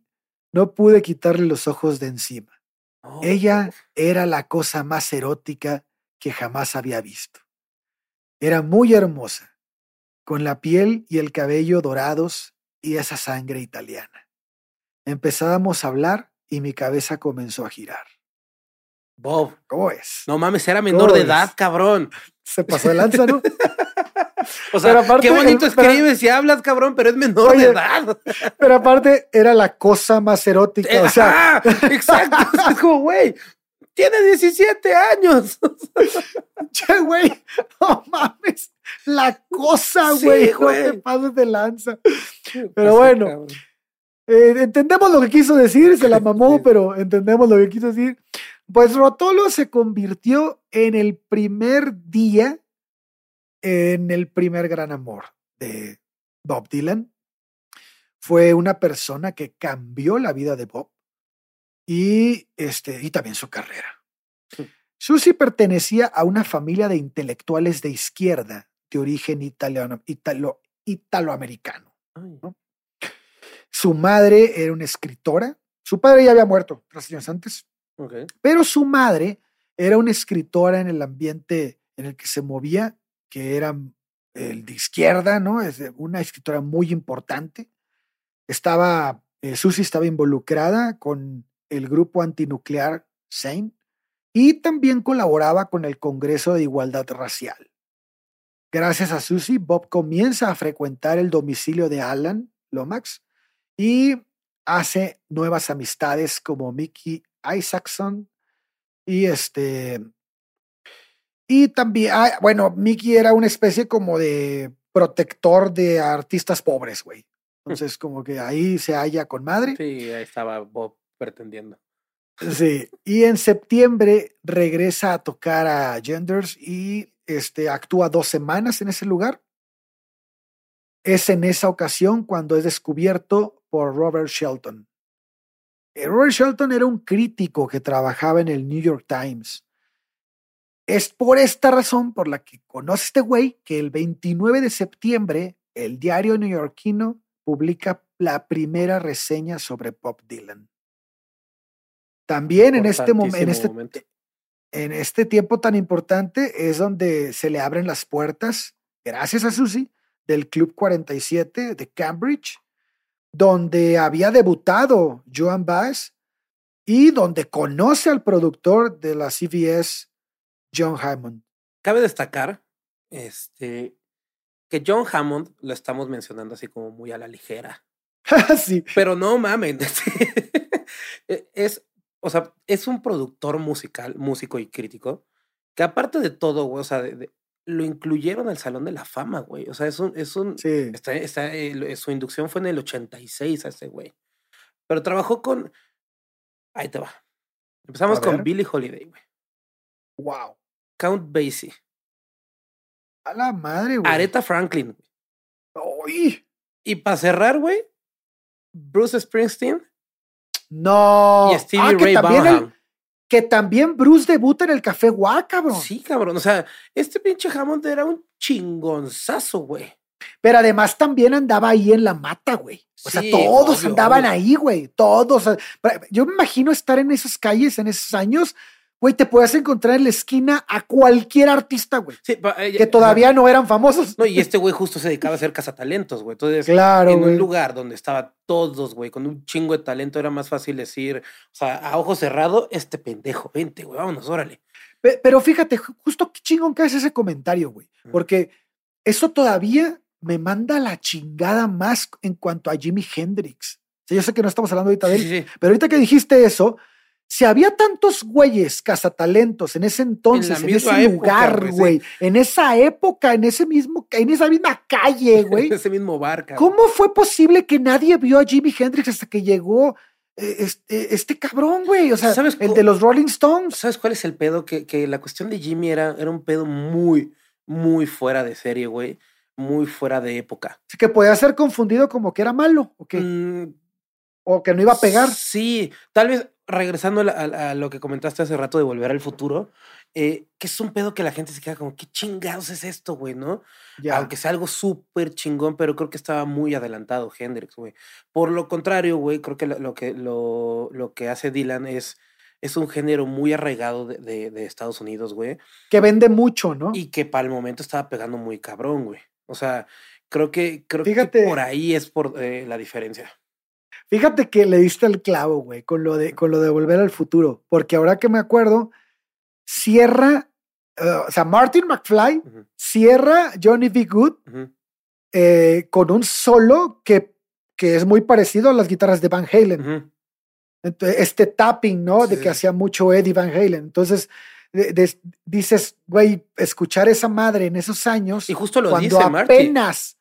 [SPEAKER 1] no pude quitarle los ojos de encima. Oh. Ella era la cosa más erótica que jamás había visto. Era muy hermosa, con la piel y el cabello dorados y esa sangre italiana. Empezábamos a hablar y mi cabeza comenzó a girar.
[SPEAKER 2] Bob.
[SPEAKER 1] ¿Cómo es?
[SPEAKER 2] No mames, era menor de edad, cabrón.
[SPEAKER 1] Se pasó de lanza, ¿no?
[SPEAKER 2] O sea, qué bonito escribes y hablas, cabrón, pero es menor de edad.
[SPEAKER 1] Pero aparte, era la cosa más erótica. o sea,
[SPEAKER 2] exacto. es como, güey, tiene 17 años.
[SPEAKER 1] che, güey, no mames. La cosa, güey. Sí, te pases de lanza. Pero bueno, eh, entendemos lo que quiso decir, se la mamó, pero entendemos lo que quiso decir. Pues Rotolo se convirtió en el primer día en el primer gran amor de Bob Dylan. Fue una persona que cambió la vida de Bob y, este, y también su carrera. Susie pertenecía a una familia de intelectuales de izquierda de origen italiano, italo, italoamericano. Su madre era una escritora. Su padre ya había muerto tres años antes. Pero su madre era una escritora en el ambiente en el que se movía que era el de izquierda, ¿no? Es una escritora muy importante. Estaba, eh, Susie estaba involucrada con el grupo antinuclear SAIN y también colaboraba con el Congreso de Igualdad Racial. Gracias a Susie, Bob comienza a frecuentar el domicilio de Alan Lomax y hace nuevas amistades como Mickey Isaacson y este y también, ah, bueno, Mickey era una especie como de protector de artistas pobres, güey. Entonces, como que ahí se halla con madre.
[SPEAKER 2] Sí, ahí estaba Bob pretendiendo.
[SPEAKER 1] Sí, y en septiembre regresa a tocar a Genders y este, actúa dos semanas en ese lugar. Es en esa ocasión cuando es descubierto por Robert Shelton. Robert Shelton era un crítico que trabajaba en el New York Times es por esta razón por la que conoce este güey que el 29 de septiembre el diario neoyorquino publica la primera reseña sobre Bob Dylan. También en este, en este, momento. en este tiempo tan importante es donde se le abren las puertas, gracias a Susie, del Club 47 de Cambridge, donde había debutado Joan Baez y donde conoce al productor de la CBS John Hammond.
[SPEAKER 2] Cabe destacar este, que John Hammond lo estamos mencionando así como muy a la ligera.
[SPEAKER 1] sí.
[SPEAKER 2] Pero no mamen. E, es, o sea, es un productor musical, músico y crítico que aparte de todo, o sea, lo incluyeron al Salón de la Fama, güey. O sea, es un, es un,
[SPEAKER 1] Sí.
[SPEAKER 2] está, está, eh, su inducción fue en el 86 a ese güey. Pero trabajó con, ahí te va. Empezamos con. Billie Holiday, güey.
[SPEAKER 1] Wow.
[SPEAKER 2] Count Basie,
[SPEAKER 1] A la madre, güey.
[SPEAKER 2] Aretha Franklin.
[SPEAKER 1] Uy.
[SPEAKER 2] Y para cerrar, güey, Bruce Springsteen
[SPEAKER 1] No.
[SPEAKER 2] y Stevie
[SPEAKER 1] Ah,
[SPEAKER 2] Ray Vaughan.
[SPEAKER 1] Que también Bruce debuta en el Café Guá, cabrón.
[SPEAKER 2] Sí, cabrón. O sea, este pinche Hammond era un chingonzazo, güey.
[SPEAKER 1] Pero además también andaba ahí en la mata, güey. O sea, todos
[SPEAKER 2] obvio,
[SPEAKER 1] andaban
[SPEAKER 2] obvio.
[SPEAKER 1] ahí, güey. Todos. Yo me imagino estar en esas calles en esos años, güey, te puedes encontrar en la esquina a cualquier artista, güey.
[SPEAKER 2] Sí, eh,
[SPEAKER 1] Que todavía no eran famosos.
[SPEAKER 2] No, y este güey justo se dedicaba a hacer cazatalentos, güey. Entonces,
[SPEAKER 1] Claro,
[SPEAKER 2] en
[SPEAKER 1] güey.
[SPEAKER 2] un lugar donde estaba todos, güey, con un chingo de talento, era más fácil decir, o sea, a ojo cerrado, este pendejo, vente, güey, vámonos, órale.
[SPEAKER 1] Pe- Pero fíjate, ju- justo qué chingón que es ese comentario, güey. Porque eso todavía me manda la chingada más en cuanto a Jimi Hendrix. O sea, yo sé que no estamos hablando ahorita de él,
[SPEAKER 2] sí, sí.
[SPEAKER 1] pero ahorita que dijiste eso, si había tantos güeyes cazatalentos en ese entonces, en, ese
[SPEAKER 2] época,
[SPEAKER 1] lugar,
[SPEAKER 2] güey, sí.
[SPEAKER 1] güey, en esa época, en ese mismo, en esa misma calle, güey,
[SPEAKER 2] Ese mismo bar, cabrón.
[SPEAKER 1] ¿cómo fue posible que nadie vio a Jimi Hendrix hasta que llegó eh, este, este cabrón, güey? O sea,
[SPEAKER 2] ¿Sabes
[SPEAKER 1] el de los Rolling Stones.
[SPEAKER 2] ¿Sabes cuál es el pedo? Que, que la cuestión de Jimmy era, era un pedo muy, muy fuera de serie, güey. Muy fuera de época.
[SPEAKER 1] Así que podía ser confundido como que era malo o que,
[SPEAKER 2] Mm,
[SPEAKER 1] o que no iba a pegar.
[SPEAKER 2] Sí, tal vez regresando a, la- a- a lo que comentaste hace rato de volver al futuro, eh, que es un pedo que la gente se queda como, ¿qué chingados es esto, güey? ¿No?
[SPEAKER 1] Ya.
[SPEAKER 2] Aunque sea algo súper chingón, pero creo que estaba muy adelantado Hendrix, güey. Por lo contrario, güey, creo que lo, lo que lo, lo que hace Dylan es, es un género muy arraigado de, de- de Estados Unidos, güey.
[SPEAKER 1] que vende mucho, ¿no?
[SPEAKER 2] Y que para el momento estaba pegando muy cabrón, güey. O sea, creo que, creo
[SPEAKER 1] Fíjate.
[SPEAKER 2] que por ahí es por eh, la diferencia.
[SPEAKER 1] Fíjate que le diste el clavo, güey, con lo de con lo de volver al futuro, porque ahora que me acuerdo, cierra, eh, o sea, Martin McFly cierra Johnny B. Good eh, con un solo que, que es muy parecido a las guitarras de Van Halen. Entonces, este tapping, ¿no?
[SPEAKER 2] Sí,
[SPEAKER 1] de que hacía mucho Eddie Van Halen. Entonces, de- de- dices, güey, escuchar esa madre en esos años,
[SPEAKER 2] Y justo lo
[SPEAKER 1] cuando
[SPEAKER 2] dice
[SPEAKER 1] apenas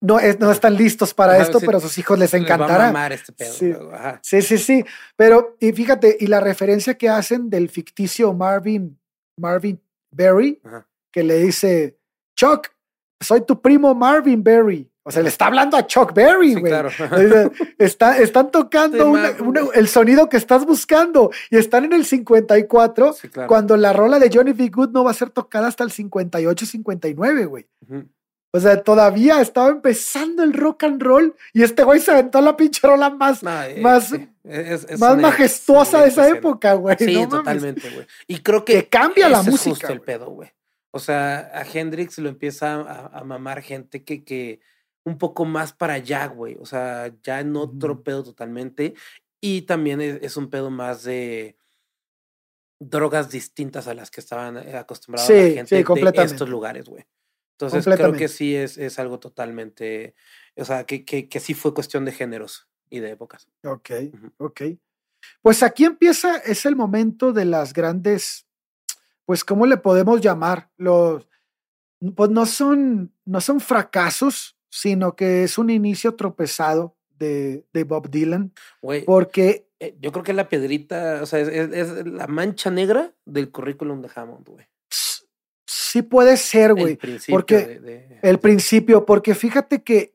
[SPEAKER 1] no, es- no están listos para
[SPEAKER 2] Ajá,
[SPEAKER 1] esto,
[SPEAKER 2] sí,
[SPEAKER 1] pero a sus hijos les
[SPEAKER 2] Les
[SPEAKER 1] encantará.
[SPEAKER 2] mamar este pedo.
[SPEAKER 1] Sí.
[SPEAKER 2] ajá.
[SPEAKER 1] Sí, sí, sí. Pero, y fíjate, y la referencia que hacen del ficticio Marvin, Marvin Berry,
[SPEAKER 2] Ajá.
[SPEAKER 1] que le dice, Chuck, soy tu primo Marvin Berry. O sea, le está hablando a Chuck Berry,
[SPEAKER 2] Sí,
[SPEAKER 1] güey.
[SPEAKER 2] claro.
[SPEAKER 1] Dice, Está, están tocando una- una- el sonido que estás buscando y están en el 54
[SPEAKER 2] Sí, claro.
[SPEAKER 1] cuando la rola de Johnny B. Good no va a ser tocada hasta el 58, 59, güey.
[SPEAKER 2] Ujú.
[SPEAKER 1] O sea, todavía estaba empezando el rock and roll y este güey se aventó la pinche rola más,
[SPEAKER 2] No, eh,
[SPEAKER 1] más,
[SPEAKER 2] sí, es- es
[SPEAKER 1] más majestuosa de esa época, güey.
[SPEAKER 2] Sí,
[SPEAKER 1] no
[SPEAKER 2] totalmente, güey. Y creo que,
[SPEAKER 1] Que cambia la
[SPEAKER 2] ese es
[SPEAKER 1] música,
[SPEAKER 2] justo el pedo, güey. O sea, a Hendrix lo empieza a, a mamar gente que, que un poco más para allá, güey. O sea, ya en otro pedo totalmente. Y también es, es un pedo más de drogas distintas a las que estaban eh, acostumbrados
[SPEAKER 1] Sí,
[SPEAKER 2] la
[SPEAKER 1] sí,
[SPEAKER 2] gente de estos lugares, güey. Entonces creo que sí es, es algo totalmente, o sea, que, que, que sí fue cuestión de géneros y de épocas.
[SPEAKER 1] Ok, ok. Pues aquí empieza, es el momento de las grandes, pues, ¿cómo le podemos llamar? Los, pues no son, no son fracasos, sino que es un inicio tropezado de, de Bob Dylan, porque
[SPEAKER 2] eh, yo creo que es la piedrita, o sea, es, es- es la mancha negra del currículum de Hammond, güey.
[SPEAKER 1] Sí puede ser, güey, porque
[SPEAKER 2] de- de-
[SPEAKER 1] el principio, porque fíjate que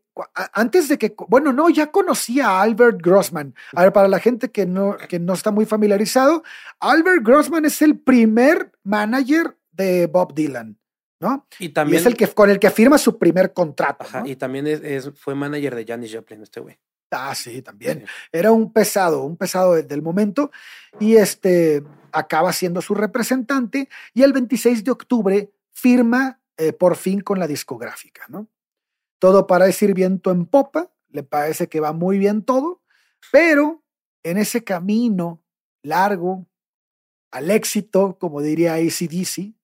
[SPEAKER 1] antes de que, bueno, no, ya conocía a Albert Grossman. A ver, para la gente que no, que no está muy familiarizado, Albert Grossman es el primer manager de Bob Dylan, ¿no?
[SPEAKER 2] y
[SPEAKER 1] Y
[SPEAKER 2] también,
[SPEAKER 1] es el que con el que firma su primer contrato.
[SPEAKER 2] ajá,
[SPEAKER 1] ¿no?
[SPEAKER 2] y también es, es- fue manager de Janis Joplin, este güey.
[SPEAKER 1] Ah, sí, también.
[SPEAKER 2] Sí.
[SPEAKER 1] Era un pesado, un pesado de- del momento y este acaba siendo su representante y el 26 de octubre firma eh, por fin con la discográfica, ¿no? Todo parece ir viento en popa, le parece que va muy bien todo, pero en ese camino largo al éxito, como diría ACDC,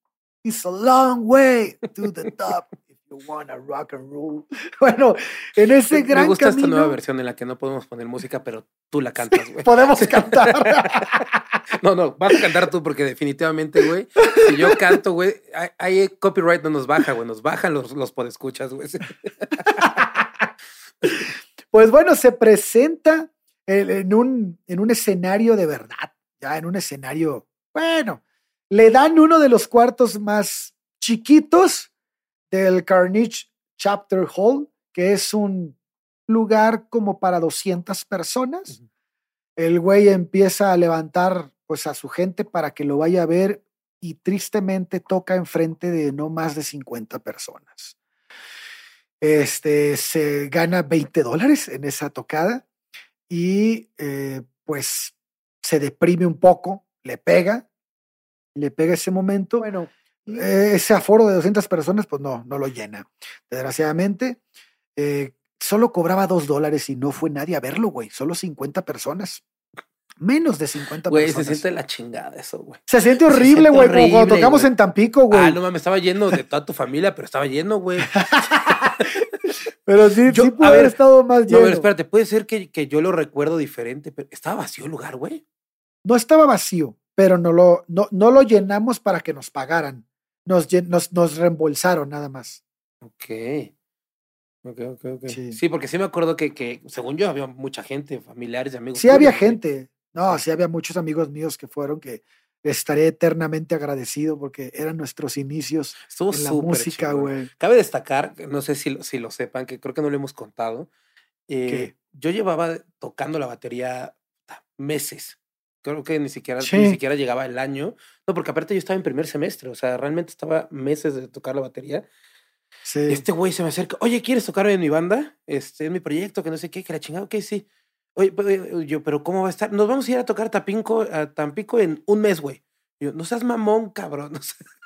[SPEAKER 1] it's a long way to the top. You wanna rock and roll. Bueno, en ese gran
[SPEAKER 2] Me gusta
[SPEAKER 1] camino,
[SPEAKER 2] esta nueva versión en la que no podemos poner música, pero tú la cantas, güey.
[SPEAKER 1] podemos cantar.
[SPEAKER 2] No, no, vas a cantar tú porque definitivamente, güey, si yo canto, güey, hay copyright no nos baja, güey, nos bajan los, los podescuchas, güey.
[SPEAKER 1] Pues bueno, se presenta en en un, en un escenario de verdad, ya en un escenario, bueno, le dan uno de los cuartos más chiquitos del Carnage Chapter Hall, que es un lugar como para 200 personas. El güey empieza a levantar pues a su gente para que lo vaya a ver y tristemente toca enfrente de no más de 50 personas. Este se gana 20 dólares en esa tocada y eh, pues se deprime un poco, le pega, le pega ese momento. Bueno, ese aforo de 200 personas, pues no, no lo llena. Desgraciadamente, eh, solo cobraba 2 dólares y no fue nadie a verlo, güey. Solo 50 personas. Menos de 50
[SPEAKER 2] Güey, se
[SPEAKER 1] personas.
[SPEAKER 2] siente la chingada eso, güey.
[SPEAKER 1] Se siente horrible, güey. como Cuando tocamos
[SPEAKER 2] güey.
[SPEAKER 1] en Tampico, güey.
[SPEAKER 2] Ah, no mames, estaba lleno de toda tu familia, pero estaba lleno, güey.
[SPEAKER 1] Pero sí,
[SPEAKER 2] Yo-
[SPEAKER 1] sí pudo haber estado más
[SPEAKER 2] No,
[SPEAKER 1] lleno.
[SPEAKER 2] a ver, espérate, puede ser que, que yo lo recuerdo diferente, pero estaba vacío el lugar, güey.
[SPEAKER 1] no estaba vacío, pero no lo, no, no lo llenamos para que nos pagaran. Nos, nos, nos reembolsaron nada más.
[SPEAKER 2] Ok. Ok, ok, ok.
[SPEAKER 1] Sí.
[SPEAKER 2] Sí. porque sí me acuerdo que, que, según yo, había mucha gente, familiares y amigos.
[SPEAKER 1] Sí había gente. No, sí había muchos amigos míos que fueron que estaré eternamente agradecido porque eran nuestros inicios
[SPEAKER 2] Estuvo
[SPEAKER 1] en la música, güey.
[SPEAKER 2] Cabe destacar, no sé si, lo- si lo sepan, que creo que no lo hemos contado. eh, yo llevaba tocando la batería meses. Creo que ni siquiera,
[SPEAKER 1] Sí.
[SPEAKER 2] ni siquiera llegaba el año. No, porque aparte yo estaba en primer semestre, o sea, realmente estaba meses de tocar la batería.
[SPEAKER 1] Sí.
[SPEAKER 2] Este güey se me acerca, oye, ¿quieres tocar en mi banda? Este, en mi proyecto, que no sé qué, que la chingada, ok, sí. Oye, pero, eh, yo, pero ¿cómo va a estar? Nos vamos a ir a tocar Tapinco, a Tampico en un mes, güey. Yo, no seas mamón, cabrón.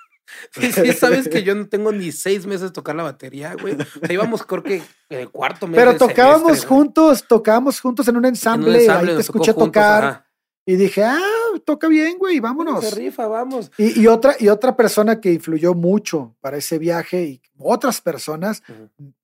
[SPEAKER 2] O sea, sí, sí, sabes que yo no tengo ni seis meses de tocar la batería, güey. O sea, íbamos, creo que el cuarto mes.
[SPEAKER 1] Pero tocábamos
[SPEAKER 2] semestre,
[SPEAKER 1] juntos, tocábamos juntos en un
[SPEAKER 2] En un
[SPEAKER 1] ensamble,
[SPEAKER 2] ensamble
[SPEAKER 1] ahí te escuché tocar. Y dije, ah, toca bien, güey, vámonos.
[SPEAKER 2] Se rifa, vamos.
[SPEAKER 1] Y, y otra, y otra persona que influyó mucho para ese viaje y otras personas.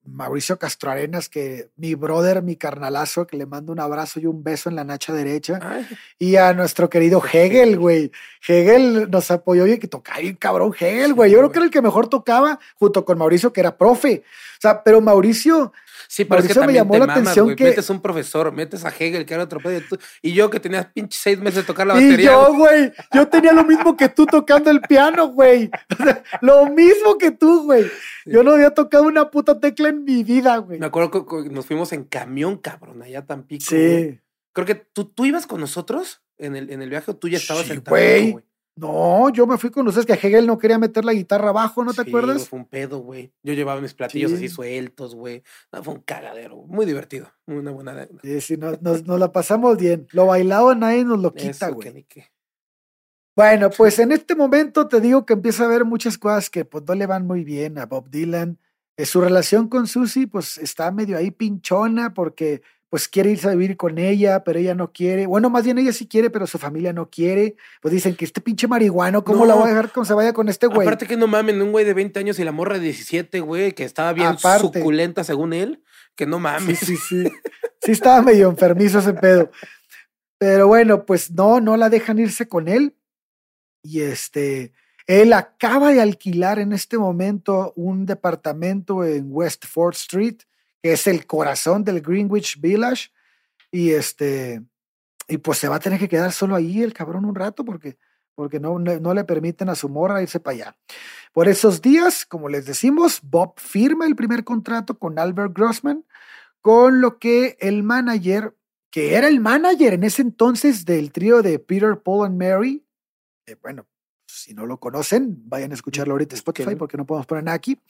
[SPEAKER 1] Mauricio Castro Arenas, que mi brother, mi carnalazo, que le mando un abrazo y un beso en la nacha derecha,
[SPEAKER 2] Ay,
[SPEAKER 1] y a nuestro querido Hegel, güey. Hegel nos apoyó y que tocaba bien cabrón Hegel, güey. Yo creo que era el que mejor tocaba junto con Mauricio, que era profe. O sea, pero Mauricio,
[SPEAKER 2] Sí, pero es que
[SPEAKER 1] Mauricio me
[SPEAKER 2] también
[SPEAKER 1] llamó
[SPEAKER 2] te
[SPEAKER 1] la
[SPEAKER 2] mamas,
[SPEAKER 1] atención
[SPEAKER 2] güey.
[SPEAKER 1] que-
[SPEAKER 2] Metes un profesor, metes a Hegel, que era otro pedo, y y yo que tenía pinche seis meses de tocar la
[SPEAKER 1] y
[SPEAKER 2] batería.
[SPEAKER 1] yo,
[SPEAKER 2] güey.
[SPEAKER 1] yo tenía lo mismo que tú tocando el piano, güey. O sea, lo mismo que tú, güey. Yo no había tocado una puta tecla en mi vida, güey.
[SPEAKER 2] Me acuerdo que nos fuimos en camión, cabrón, allá a Tampico. güey.
[SPEAKER 1] Sí.
[SPEAKER 2] Creo que tú, tú ibas con nosotros en el, en el viaje o tú ya estabas
[SPEAKER 1] Sí, güey. No, yo me fui con ustedes que Hegel no quería meter la guitarra abajo, ¿no te
[SPEAKER 2] Sí,
[SPEAKER 1] acuerdas?
[SPEAKER 2] Fue un pedo, güey. Yo llevaba mis platillos así
[SPEAKER 1] Sí.
[SPEAKER 2] sueltos, güey. No, fue un cagadero. Muy divertido. Una buena.
[SPEAKER 1] Sí, sí, nos, nos- nos la pasamos bien. Lo bailado nadie nos lo quita, güey. Bueno, pues en este momento te digo que empieza a haber muchas cosas que pues no le van muy bien a Bob Dylan. Eh, su relación con Susie pues está medio ahí pinchona porque pues quiere irse a vivir con ella, pero ella no quiere. Bueno, más bien ella sí quiere, pero su familia no quiere. Pues dicen que este pinche marihuano, ¿cómo la voy a dejar que se vaya con este güey?
[SPEAKER 2] Aparte que no mamen, un güey de 20 años y la morra de 17, güey, que estaba bien
[SPEAKER 1] Aparte.
[SPEAKER 2] suculenta según él, que no
[SPEAKER 1] Sí,
[SPEAKER 2] mames.
[SPEAKER 1] sí, sí. Sí estaba medio enfermizo ese pedo. Pero bueno, pues no, no la dejan irse con él. Y este, él acaba de alquilar en este momento un departamento en West Fourth Street, que es el corazón del Greenwich Village. Y este, y pues se va a tener que quedar solo ahí el cabrón un rato porque, porque no, no, le permiten a su morra irse para allá. Por esos días, como les decimos, Bob firma el primer contrato con Albert Grossman, con lo que el manager, que era el manager en ese entonces del trío de Peter, Paul and Mary, eh, bueno, si no lo conocen, vayan a escucharlo ahorita en Spotify porque no podemos poner nada aquí,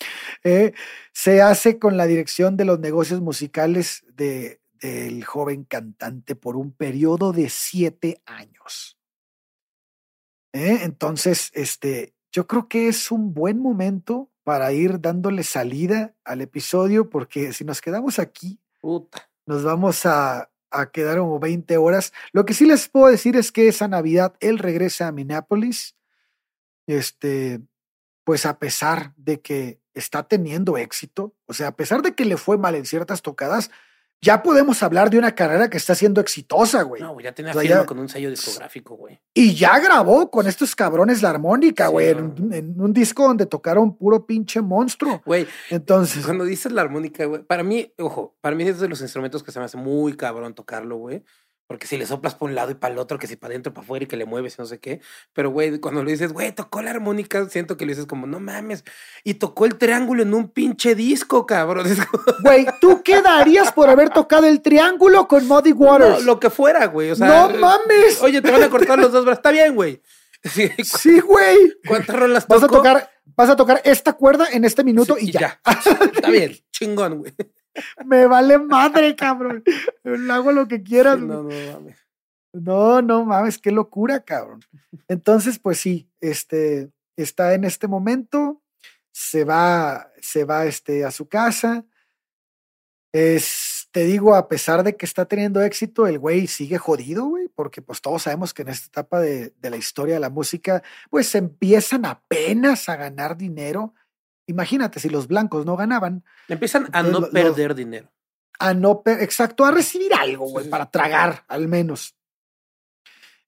[SPEAKER 1] eh, se hace con la dirección de los negocios musicales de, del joven cantante por un periodo de siete años. ¿Eh? Entonces, este, yo creo que es un buen momento para ir dándole salida al episodio, porque si nos quedamos aquí,
[SPEAKER 2] Puta.
[SPEAKER 1] nos vamos a, a quedar como 20 horas. Lo que sí les puedo decir es que esa Navidad él regresa a Minneapolis, este, pues a pesar de que está teniendo éxito. O sea, a pesar de que le fue mal en ciertas tocadas, ya podemos hablar de una carrera que está siendo exitosa, güey.
[SPEAKER 2] No, ya tenía firma con un sello discográfico, güey.
[SPEAKER 1] Y ya grabó con estos cabrones la armónica, güey, en, un disco donde tocaron puro pinche monstruo.
[SPEAKER 2] Güey,
[SPEAKER 1] entonces.
[SPEAKER 2] Cuando dices la armónica, güey, para mí, ojo, para mí es de los instrumentos que se me hace muy cabrón tocarlo, güey. Porque si le soplas para un lado y para el otro, que si para adentro, para afuera y que le mueves y no sé qué. Pero, güey, cuando le dices, güey, tocó la armónica, siento que le dices como, no mames. Y tocó el triángulo en un pinche disco, cabrón.
[SPEAKER 1] Güey, ¿tú qué darías por haber tocado el triángulo con Muddy Waters?
[SPEAKER 2] lo que fuera, güey. O sea,
[SPEAKER 1] no mames.
[SPEAKER 2] Oye, te van a cortar los dos brazos. Está bien, güey.
[SPEAKER 1] Sí, güey.
[SPEAKER 2] ¿Cuántas rolas
[SPEAKER 1] Vas a tocar, vas a tocar esta cuerda en este minuto y, ya.
[SPEAKER 2] Está bien, chingón, güey.
[SPEAKER 1] Me vale madre, cabrón. Hago lo que quieras.
[SPEAKER 2] no, no mames.
[SPEAKER 1] No, no mames, qué locura, cabrón. Entonces, pues sí, este está en este momento, se va, se va este, a su casa. Es, te digo, a pesar de que está teniendo éxito, el güey sigue jodido, güey, porque pues todos sabemos que en esta etapa de, de la historia de la música, pues empiezan apenas a ganar dinero Imagínate, si los blancos no ganaban.
[SPEAKER 2] Empiezan a no perder dinero.
[SPEAKER 1] A no, exacto, a recibir algo, güey, para tragar, al menos.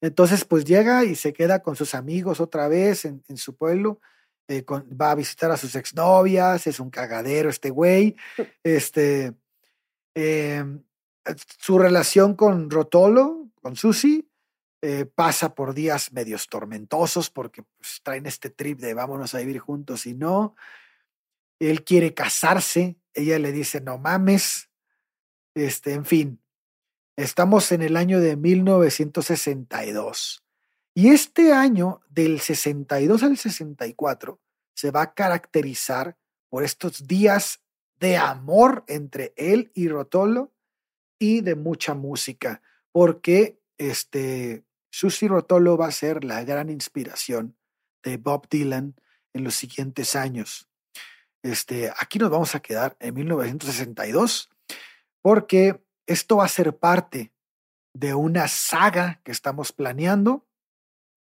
[SPEAKER 1] Entonces, pues llega y se queda con sus amigos otra vez en, su pueblo. Eh, va a visitar a sus exnovias, es un cagadero este güey. Este, em, su relación con Rotolo, con Susi, eh, pasa por días medios tormentosos porque pues, traen este trip de vámonos a vivir juntos y no él quiere casarse, ella le dice, no mames, este, en fin, estamos en el año de 1962. Y este año, del 62 al 64, se va a caracterizar por estos días de amor entre él y Rotolo y de mucha música, porque este, Susie Rotolo va a ser la gran inspiración de Bob Dylan en los siguientes años. Este, aquí nos vamos a quedar en 1962 porque esto va a ser parte de una saga que estamos planeando,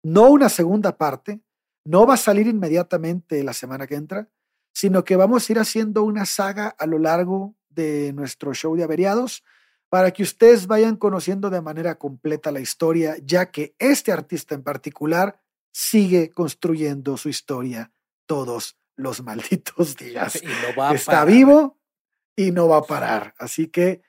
[SPEAKER 1] no una segunda parte, no va a salir inmediatamente la semana que entra, sino que vamos a ir haciendo una saga a lo largo de nuestro show de averiados para que ustedes vayan conociendo de manera completa la historia, ya que este artista en particular sigue construyendo su historia todos los malditos días. Está vivo y no va a parar. Así que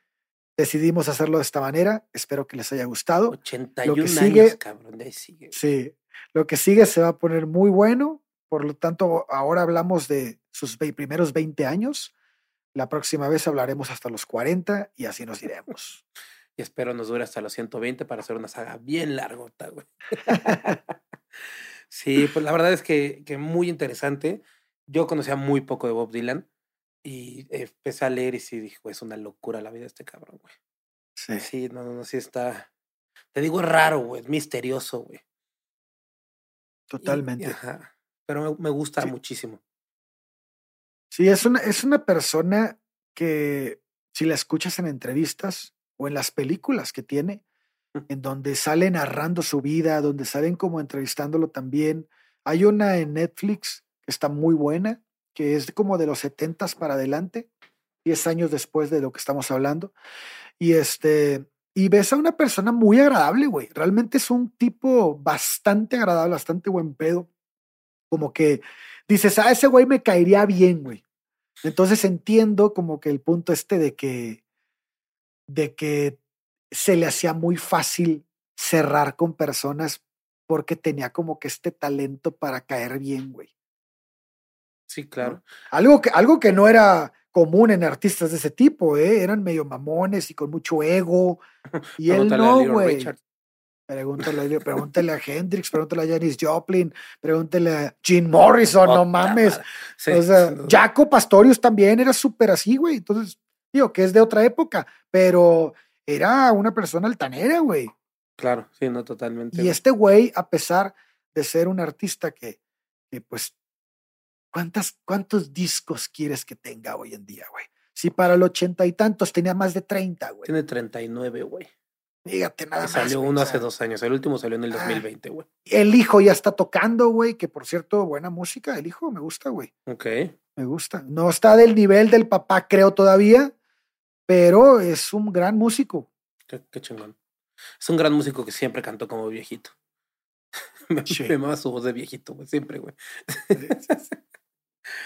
[SPEAKER 1] decidimos hacerlo de esta manera. Espero que les haya gustado.
[SPEAKER 2] 81 lo que sigue, años, cabrón, sigue.
[SPEAKER 1] Sí, lo que sigue se va a poner muy bueno. Por lo tanto, ahora hablamos de sus primeros 20 años. La próxima vez hablaremos hasta los 40 y así nos iremos.
[SPEAKER 2] y espero nos dure hasta los 120 para hacer una saga bien largota, güey. sí, pues la verdad es que, que muy interesante yo conocía muy poco de Bob Dylan y empecé a leer y sí dije, es una locura la vida de este cabrón, güey. Sí. Sí, no, no, sí está. Te digo, es raro, güey, es misterioso, güey.
[SPEAKER 1] Totalmente.
[SPEAKER 2] ajá. Pero me, gusta muchísimo.
[SPEAKER 1] Sí, es una, es una persona que si la escuchas en entrevistas o en las películas que tiene, en donde sale narrando su vida, donde salen como entrevistándolo también. Hay una en Netflix está muy buena, que es como de los 70 para adelante, 10 años después de lo que estamos hablando. Y este, y ves a una persona muy agradable, güey. Realmente es un tipo bastante agradable, bastante buen pedo. Como que dices, ah, ese güey me caería bien, güey. Entonces entiendo como que el punto este de que, de que se le hacía muy fácil cerrar con personas porque tenía como que este talento para caer bien, güey.
[SPEAKER 2] Sí, claro.
[SPEAKER 1] Algo, que, algo que no era común en artistas de ese tipo, ¿eh? Eran medio mamones y con mucho ego. Y él no, güey. Pregúntale, pregúntale, a Hendrix, pregúntale a Janis Joplin, pregúntale a Gene Morrison, no mames. o sea, Jaco Pastorius también era súper así, güey. Entonces, digo que es de otra época, pero era una persona altanera, güey.
[SPEAKER 2] Claro, sí, no, totalmente.
[SPEAKER 1] Y este güey, a pesar de ser un artista que, que pues ¿Cuántas, ¿Cuántos discos quieres que tenga hoy en día, güey? Si para el ochenta y tantos tenía más de treinta, güey.
[SPEAKER 2] Tiene treinta y nueve, güey.
[SPEAKER 1] Fíjate nada más.
[SPEAKER 2] Salió uno hace dos años. El último salió en el 2020, ah, güey.
[SPEAKER 1] El hijo ya está tocando, güey. Que por cierto, buena música. El hijo me gusta, güey.
[SPEAKER 2] Ok.
[SPEAKER 1] me gusta. No está del nivel del papá, creo todavía, pero es un gran músico.
[SPEAKER 2] Qué, qué chingón. Es un gran músico que siempre cantó como viejito. me,
[SPEAKER 1] Sí.
[SPEAKER 2] me su voz de viejito, güey, siempre, güey.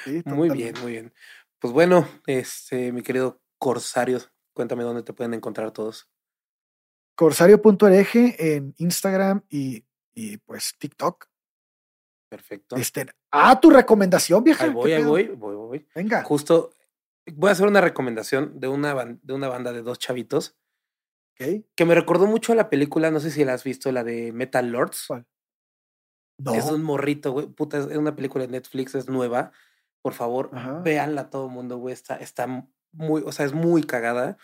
[SPEAKER 1] Sí,
[SPEAKER 2] Muy bien, muy bien. Pues bueno, este, mi querido Corsario, cuéntame dónde te pueden encontrar todos.
[SPEAKER 1] Corsario.org en Instagram y, y pues TikTok.
[SPEAKER 2] Perfecto.
[SPEAKER 1] Este, ah, tu recomendación, vieja.
[SPEAKER 2] Ahí
[SPEAKER 1] ¿qué
[SPEAKER 2] voy, ahí voy, voy, voy.
[SPEAKER 1] Venga.
[SPEAKER 2] Justo voy a hacer una recomendación de una, de una banda de dos chavitos
[SPEAKER 1] Ok.
[SPEAKER 2] que me recordó mucho a la película, no sé si la has visto, la de Metal Lords.
[SPEAKER 1] ¿Cuál? No.
[SPEAKER 2] Es un morrito, güey. Puta, es una película de Netflix, es nueva. Por favor,
[SPEAKER 1] Ajá.
[SPEAKER 2] véanla todo el mundo, güey. Está, está muy, o sea, es muy cagada.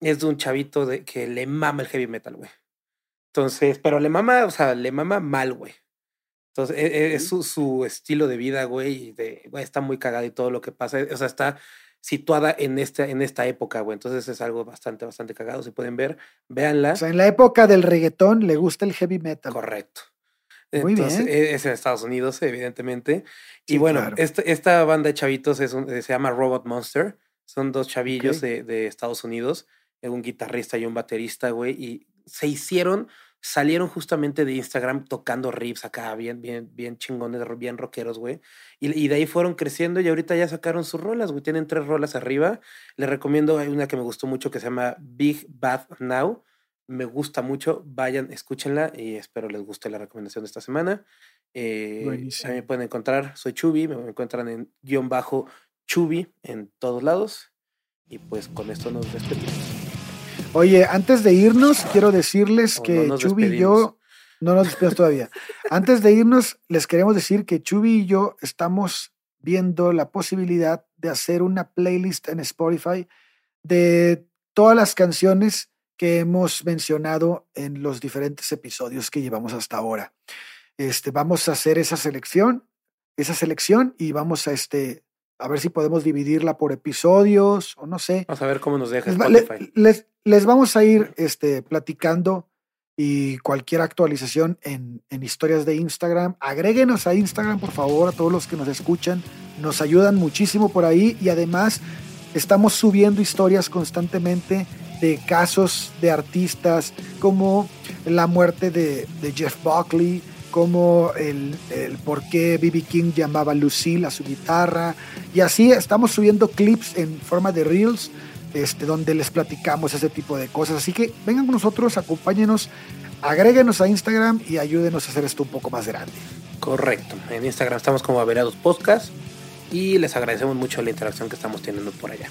[SPEAKER 2] Es de un chavito de, que le mama el heavy metal, güey. Entonces, pero le mama, o sea, le mama mal, güey. Entonces, e- e- es, su, su estilo de vida, güey, y de, güey, está muy cagada y todo lo que pasa. O sea, está situada en esta, en esta época, güey. Entonces es algo bastante, bastante cagado. Si pueden ver, véanla.
[SPEAKER 1] O sea, en la época del reggaetón le gusta el heavy metal.
[SPEAKER 2] Correcto.
[SPEAKER 1] Muy bien.
[SPEAKER 2] e- es en Estados Unidos, evidentemente. Y bueno,
[SPEAKER 1] claro.
[SPEAKER 2] esta, esta banda de chavitos es un- se llama Robot Monster. Son dos chavillos de, de Estados Unidos, eh, un guitarrista y un baterista, güey. Y se hicieron, salieron justamente de Instagram tocando riffs acá, bien, bien, bien chingones, bien rockeros, güey. Y, y de ahí fueron creciendo y ahorita ya sacaron sus rolas, güey. Tienen tres rolas arriba. Les recomiendo, hay una que me gustó mucho que se llama Big Bad Now. Me gusta mucho. Vayan, escúchenla y espero les guste la recomendación de esta semana. Eh, a
[SPEAKER 1] Buenísimo.
[SPEAKER 2] mí me pueden encontrar, soy Chubi, me encuentran en guion bajo Chubi en todos lados. Y pues con esto nos despedimos.
[SPEAKER 1] Oye, antes de irnos, quiero decirles que
[SPEAKER 2] no
[SPEAKER 1] Chubi y yo, no nos despedimos todavía. Antes de irnos, les queremos decir que Chubi y yo estamos viendo la posibilidad de hacer una playlist en Spotify de todas las canciones que hemos mencionado en los diferentes episodios que llevamos hasta ahora. Este, vamos a hacer esa selección, esa selección y vamos a este a ver si podemos dividirla por episodios o no sé.
[SPEAKER 2] Vamos a ver cómo nos deja
[SPEAKER 1] Les,
[SPEAKER 2] Spotify.
[SPEAKER 1] les- les vamos a ir este, platicando y cualquier actualización en, en historias de Instagram. Agréguenos a Instagram, por favor, a todos los que nos escuchan. Nos ayudan muchísimo por ahí y además estamos subiendo historias constantemente de casos de artistas como la muerte de, Jeff Buckley, como el, el por qué B.B. King llamaba Lucille a su guitarra. Y así estamos subiendo clips en forma de reels este, donde les platicamos ese tipo de cosas. Así que vengan con nosotros, acompáñenos, agréguenos a Instagram y ayúdenos a hacer esto un poco más grande.
[SPEAKER 2] Correcto. En Instagram estamos como Averados Podcast y les agradecemos mucho la interacción que estamos teniendo por allá.